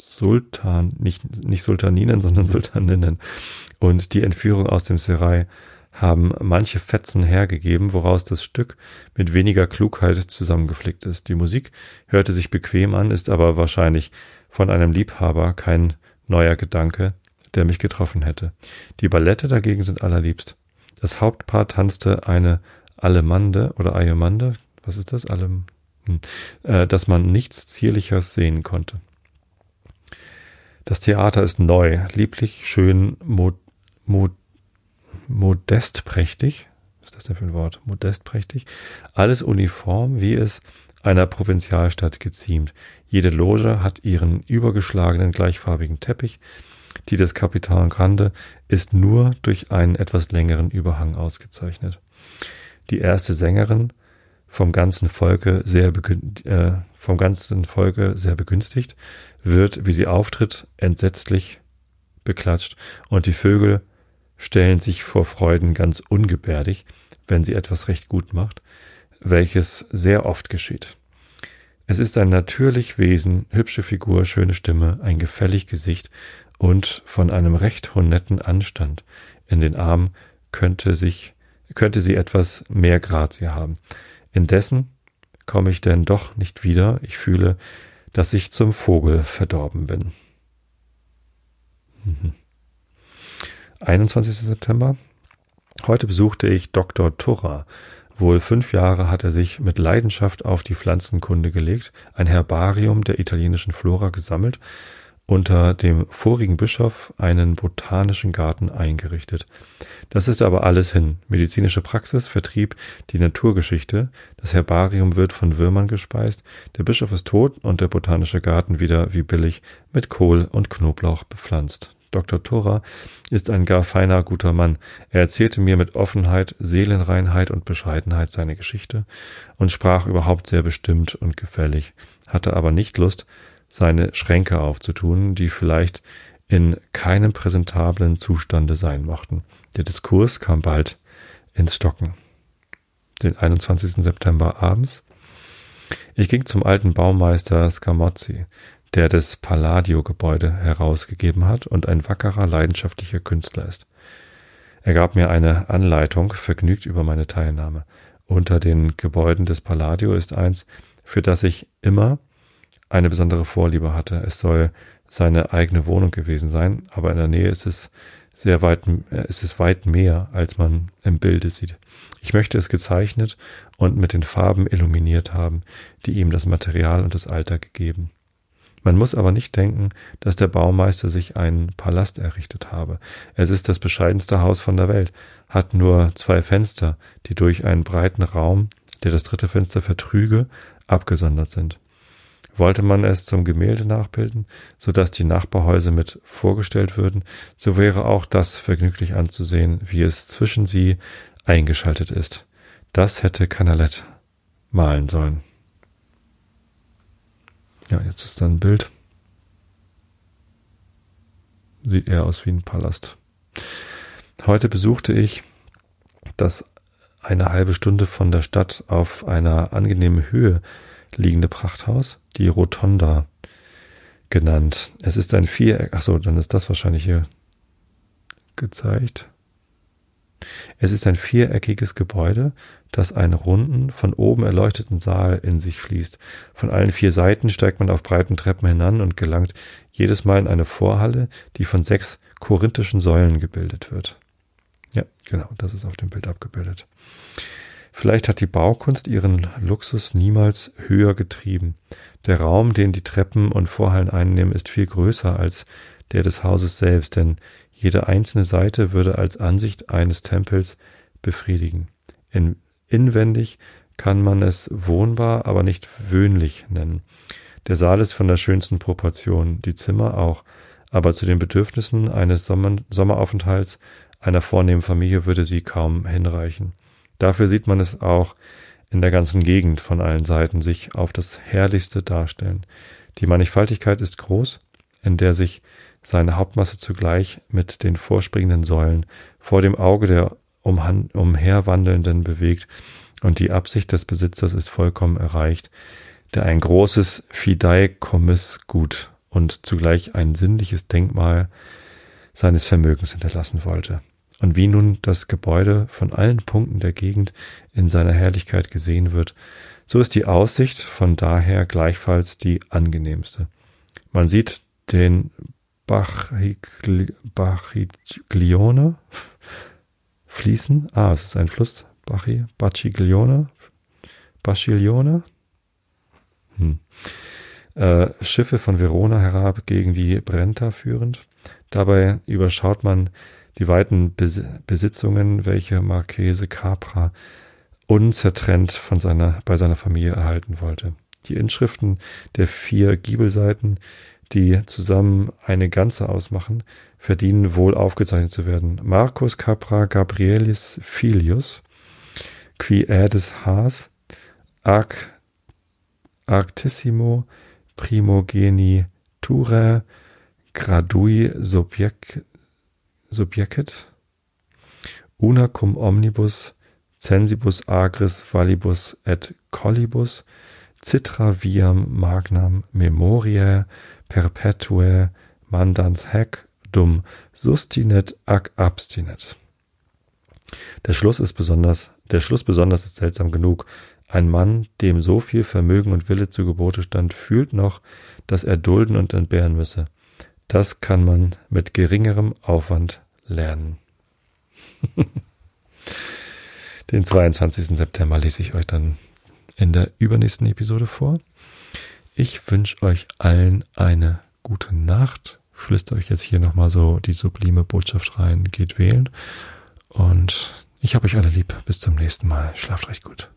Sultan, nicht, nicht Sultaninen, sondern Sultaninnen und die Entführung aus dem Serai haben manche Fetzen hergegeben, woraus das Stück mit weniger Klugheit zusammengeflickt ist. Die Musik hörte sich bequem an, ist aber wahrscheinlich von einem Liebhaber kein neuer Gedanke, der mich getroffen hätte. Die Ballette dagegen sind allerliebst. Das Hauptpaar tanzte eine Allemande oder Ayemande, was ist das? Allem, hm, äh, dass man nichts Zierlicheres sehen konnte. Das Theater ist neu, lieblich, schön, mod, mod, modestprächtig. Was ist das denn für ein Wort? Modestprächtig. Alles uniform, wie es einer Provinzialstadt geziemt. Jede Loge hat ihren übergeschlagenen gleichfarbigen Teppich. Die des Capitan Grande ist nur durch einen etwas längeren Überhang ausgezeichnet. Die erste Sängerin vom ganzen Volke sehr äh, vom ganzen Volke sehr begünstigt, wird, wie sie auftritt, entsetzlich beklatscht und die Vögel stellen sich vor Freuden ganz ungebärdig, wenn sie etwas recht gut macht, welches sehr oft geschieht. Es ist ein natürlich Wesen, hübsche Figur, schöne Stimme, ein gefällig Gesicht und von einem recht honetten Anstand. In den Armen könnte sich, könnte sie etwas mehr Grazie haben. Indessen komme ich denn doch nicht wieder. Ich fühle, dass ich zum Vogel verdorben bin. Mhm. 21. September. Heute besuchte ich Dr. Turra. Wohl fünf Jahre hat er sich mit Leidenschaft auf die Pflanzenkunde gelegt, ein Herbarium der italienischen Flora gesammelt unter dem vorigen Bischof einen botanischen Garten eingerichtet. Das ist aber alles hin. Medizinische Praxis, Vertrieb, die Naturgeschichte. Das Herbarium wird von Würmern gespeist. Der Bischof ist tot und der botanische Garten wieder wie billig mit Kohl und Knoblauch bepflanzt. Dr. Thora ist ein gar feiner, guter Mann. Er erzählte mir mit Offenheit, Seelenreinheit und Bescheidenheit seine Geschichte und sprach überhaupt sehr bestimmt und gefällig, hatte aber nicht Lust, seine Schränke aufzutun, die vielleicht in keinem präsentablen Zustande sein mochten. Der Diskurs kam bald ins Stocken. Den 21. September abends. Ich ging zum alten Baumeister Scamozzi, der das Palladio-Gebäude herausgegeben hat und ein wackerer, leidenschaftlicher Künstler ist. Er gab mir eine Anleitung, vergnügt über meine Teilnahme. unter den Gebäuden des Palladio ist eins, für das ich immer eine besondere Vorliebe hatte. Es soll seine eigene Wohnung gewesen sein, aber in der Nähe ist es sehr weit, ist es weit mehr, als man im Bilde sieht. Ich möchte es gezeichnet und mit den Farben illuminiert haben, die ihm das Material und das Alter gegeben. Man muss aber nicht denken, dass der Baumeister sich einen Palast errichtet habe. Es ist das bescheidenste Haus von der Welt, hat nur zwei Fenster, die durch einen breiten Raum, der das dritte Fenster vertrüge, abgesondert sind. Wollte man es zum Gemälde nachbilden, so dass die Nachbarhäuser mit vorgestellt würden, so wäre auch das vergnüglich anzusehen, wie es zwischen sie eingeschaltet ist. Das hätte Canalette malen sollen. Ja, jetzt ist da ein Bild. Sieht eher aus wie ein Palast. Heute besuchte ich das eine halbe Stunde von der Stadt auf einer angenehmen Höhe liegende Prachthaus, die Rotonda genannt. Es ist ein Viereck. Ach so, dann ist das wahrscheinlich hier gezeigt. Es ist ein viereckiges Gebäude, das einen runden, von oben erleuchteten Saal in sich schließt. Von allen vier Seiten steigt man auf breiten Treppen hinan und gelangt jedes Mal in eine Vorhalle, die von sechs korinthischen Säulen gebildet wird. Ja, genau, das ist auf dem Bild abgebildet. Vielleicht hat die Baukunst ihren Luxus niemals höher getrieben. Der Raum, den die Treppen und Vorhallen einnehmen, ist viel größer als der des Hauses selbst, denn jede einzelne Seite würde als Ansicht eines Tempels befriedigen. In, inwendig kann man es wohnbar, aber nicht wöhnlich nennen. Der Saal ist von der schönsten Proportion, die Zimmer auch, aber zu den Bedürfnissen eines Sommer Sommeraufenthalts einer vornehmen Familie würde sie kaum hinreichen. Dafür sieht man es auch in der ganzen Gegend von allen Seiten sich auf das Herrlichste darstellen. Die Mannigfaltigkeit ist groß, in der sich seine Hauptmasse zugleich mit den vorspringenden Säulen vor dem Auge der umherwandelnden bewegt, und die Absicht des Besitzers ist vollkommen erreicht, der ein großes Fideikommissgut und zugleich ein sinnliches Denkmal seines Vermögens hinterlassen wollte. Und wie nun das Gebäude von allen Punkten der Gegend in seiner Herrlichkeit gesehen wird, so ist die Aussicht von daher gleichfalls die angenehmste. Man sieht den Bachiglione fließen. Ah, es ist ein Fluss. Bachi, Bachiglione. Bachiglione. Hm. Äh, Schiffe von Verona herab gegen die Brenta führend. Dabei überschaut man die weiten Besitzungen, welche Marchese Capra unzertrennt von seiner, bei seiner Familie erhalten wollte. Die Inschriften der vier Giebelseiten, die zusammen eine Ganze ausmachen, verdienen wohl aufgezeichnet zu werden. Marcus Capra Gabrielis Filius, qui Erdis Haas, Arc, Arctissimo Primogenitura Gradui Subject, subjecet, una cum omnibus censibus agris valibus et collibus citra viam magnam memoriae perpetuae mandans hac dum sustinet ac abstinet. Der Schluss ist besonders, der Schluss besonders ist seltsam genug. Ein Mann, dem so viel Vermögen und Wille zu Gebote stand, fühlt noch, dass er dulden und entbehren müsse. Das kann man mit geringerem Aufwand lernen. Den 22. September lese ich euch dann in der übernächsten Episode vor. Ich wünsche euch allen eine gute Nacht. Flüster euch jetzt hier nochmal so die sublime Botschaft rein. Geht wählen. Und ich habe euch alle lieb. Bis zum nächsten Mal. Schlaft recht gut.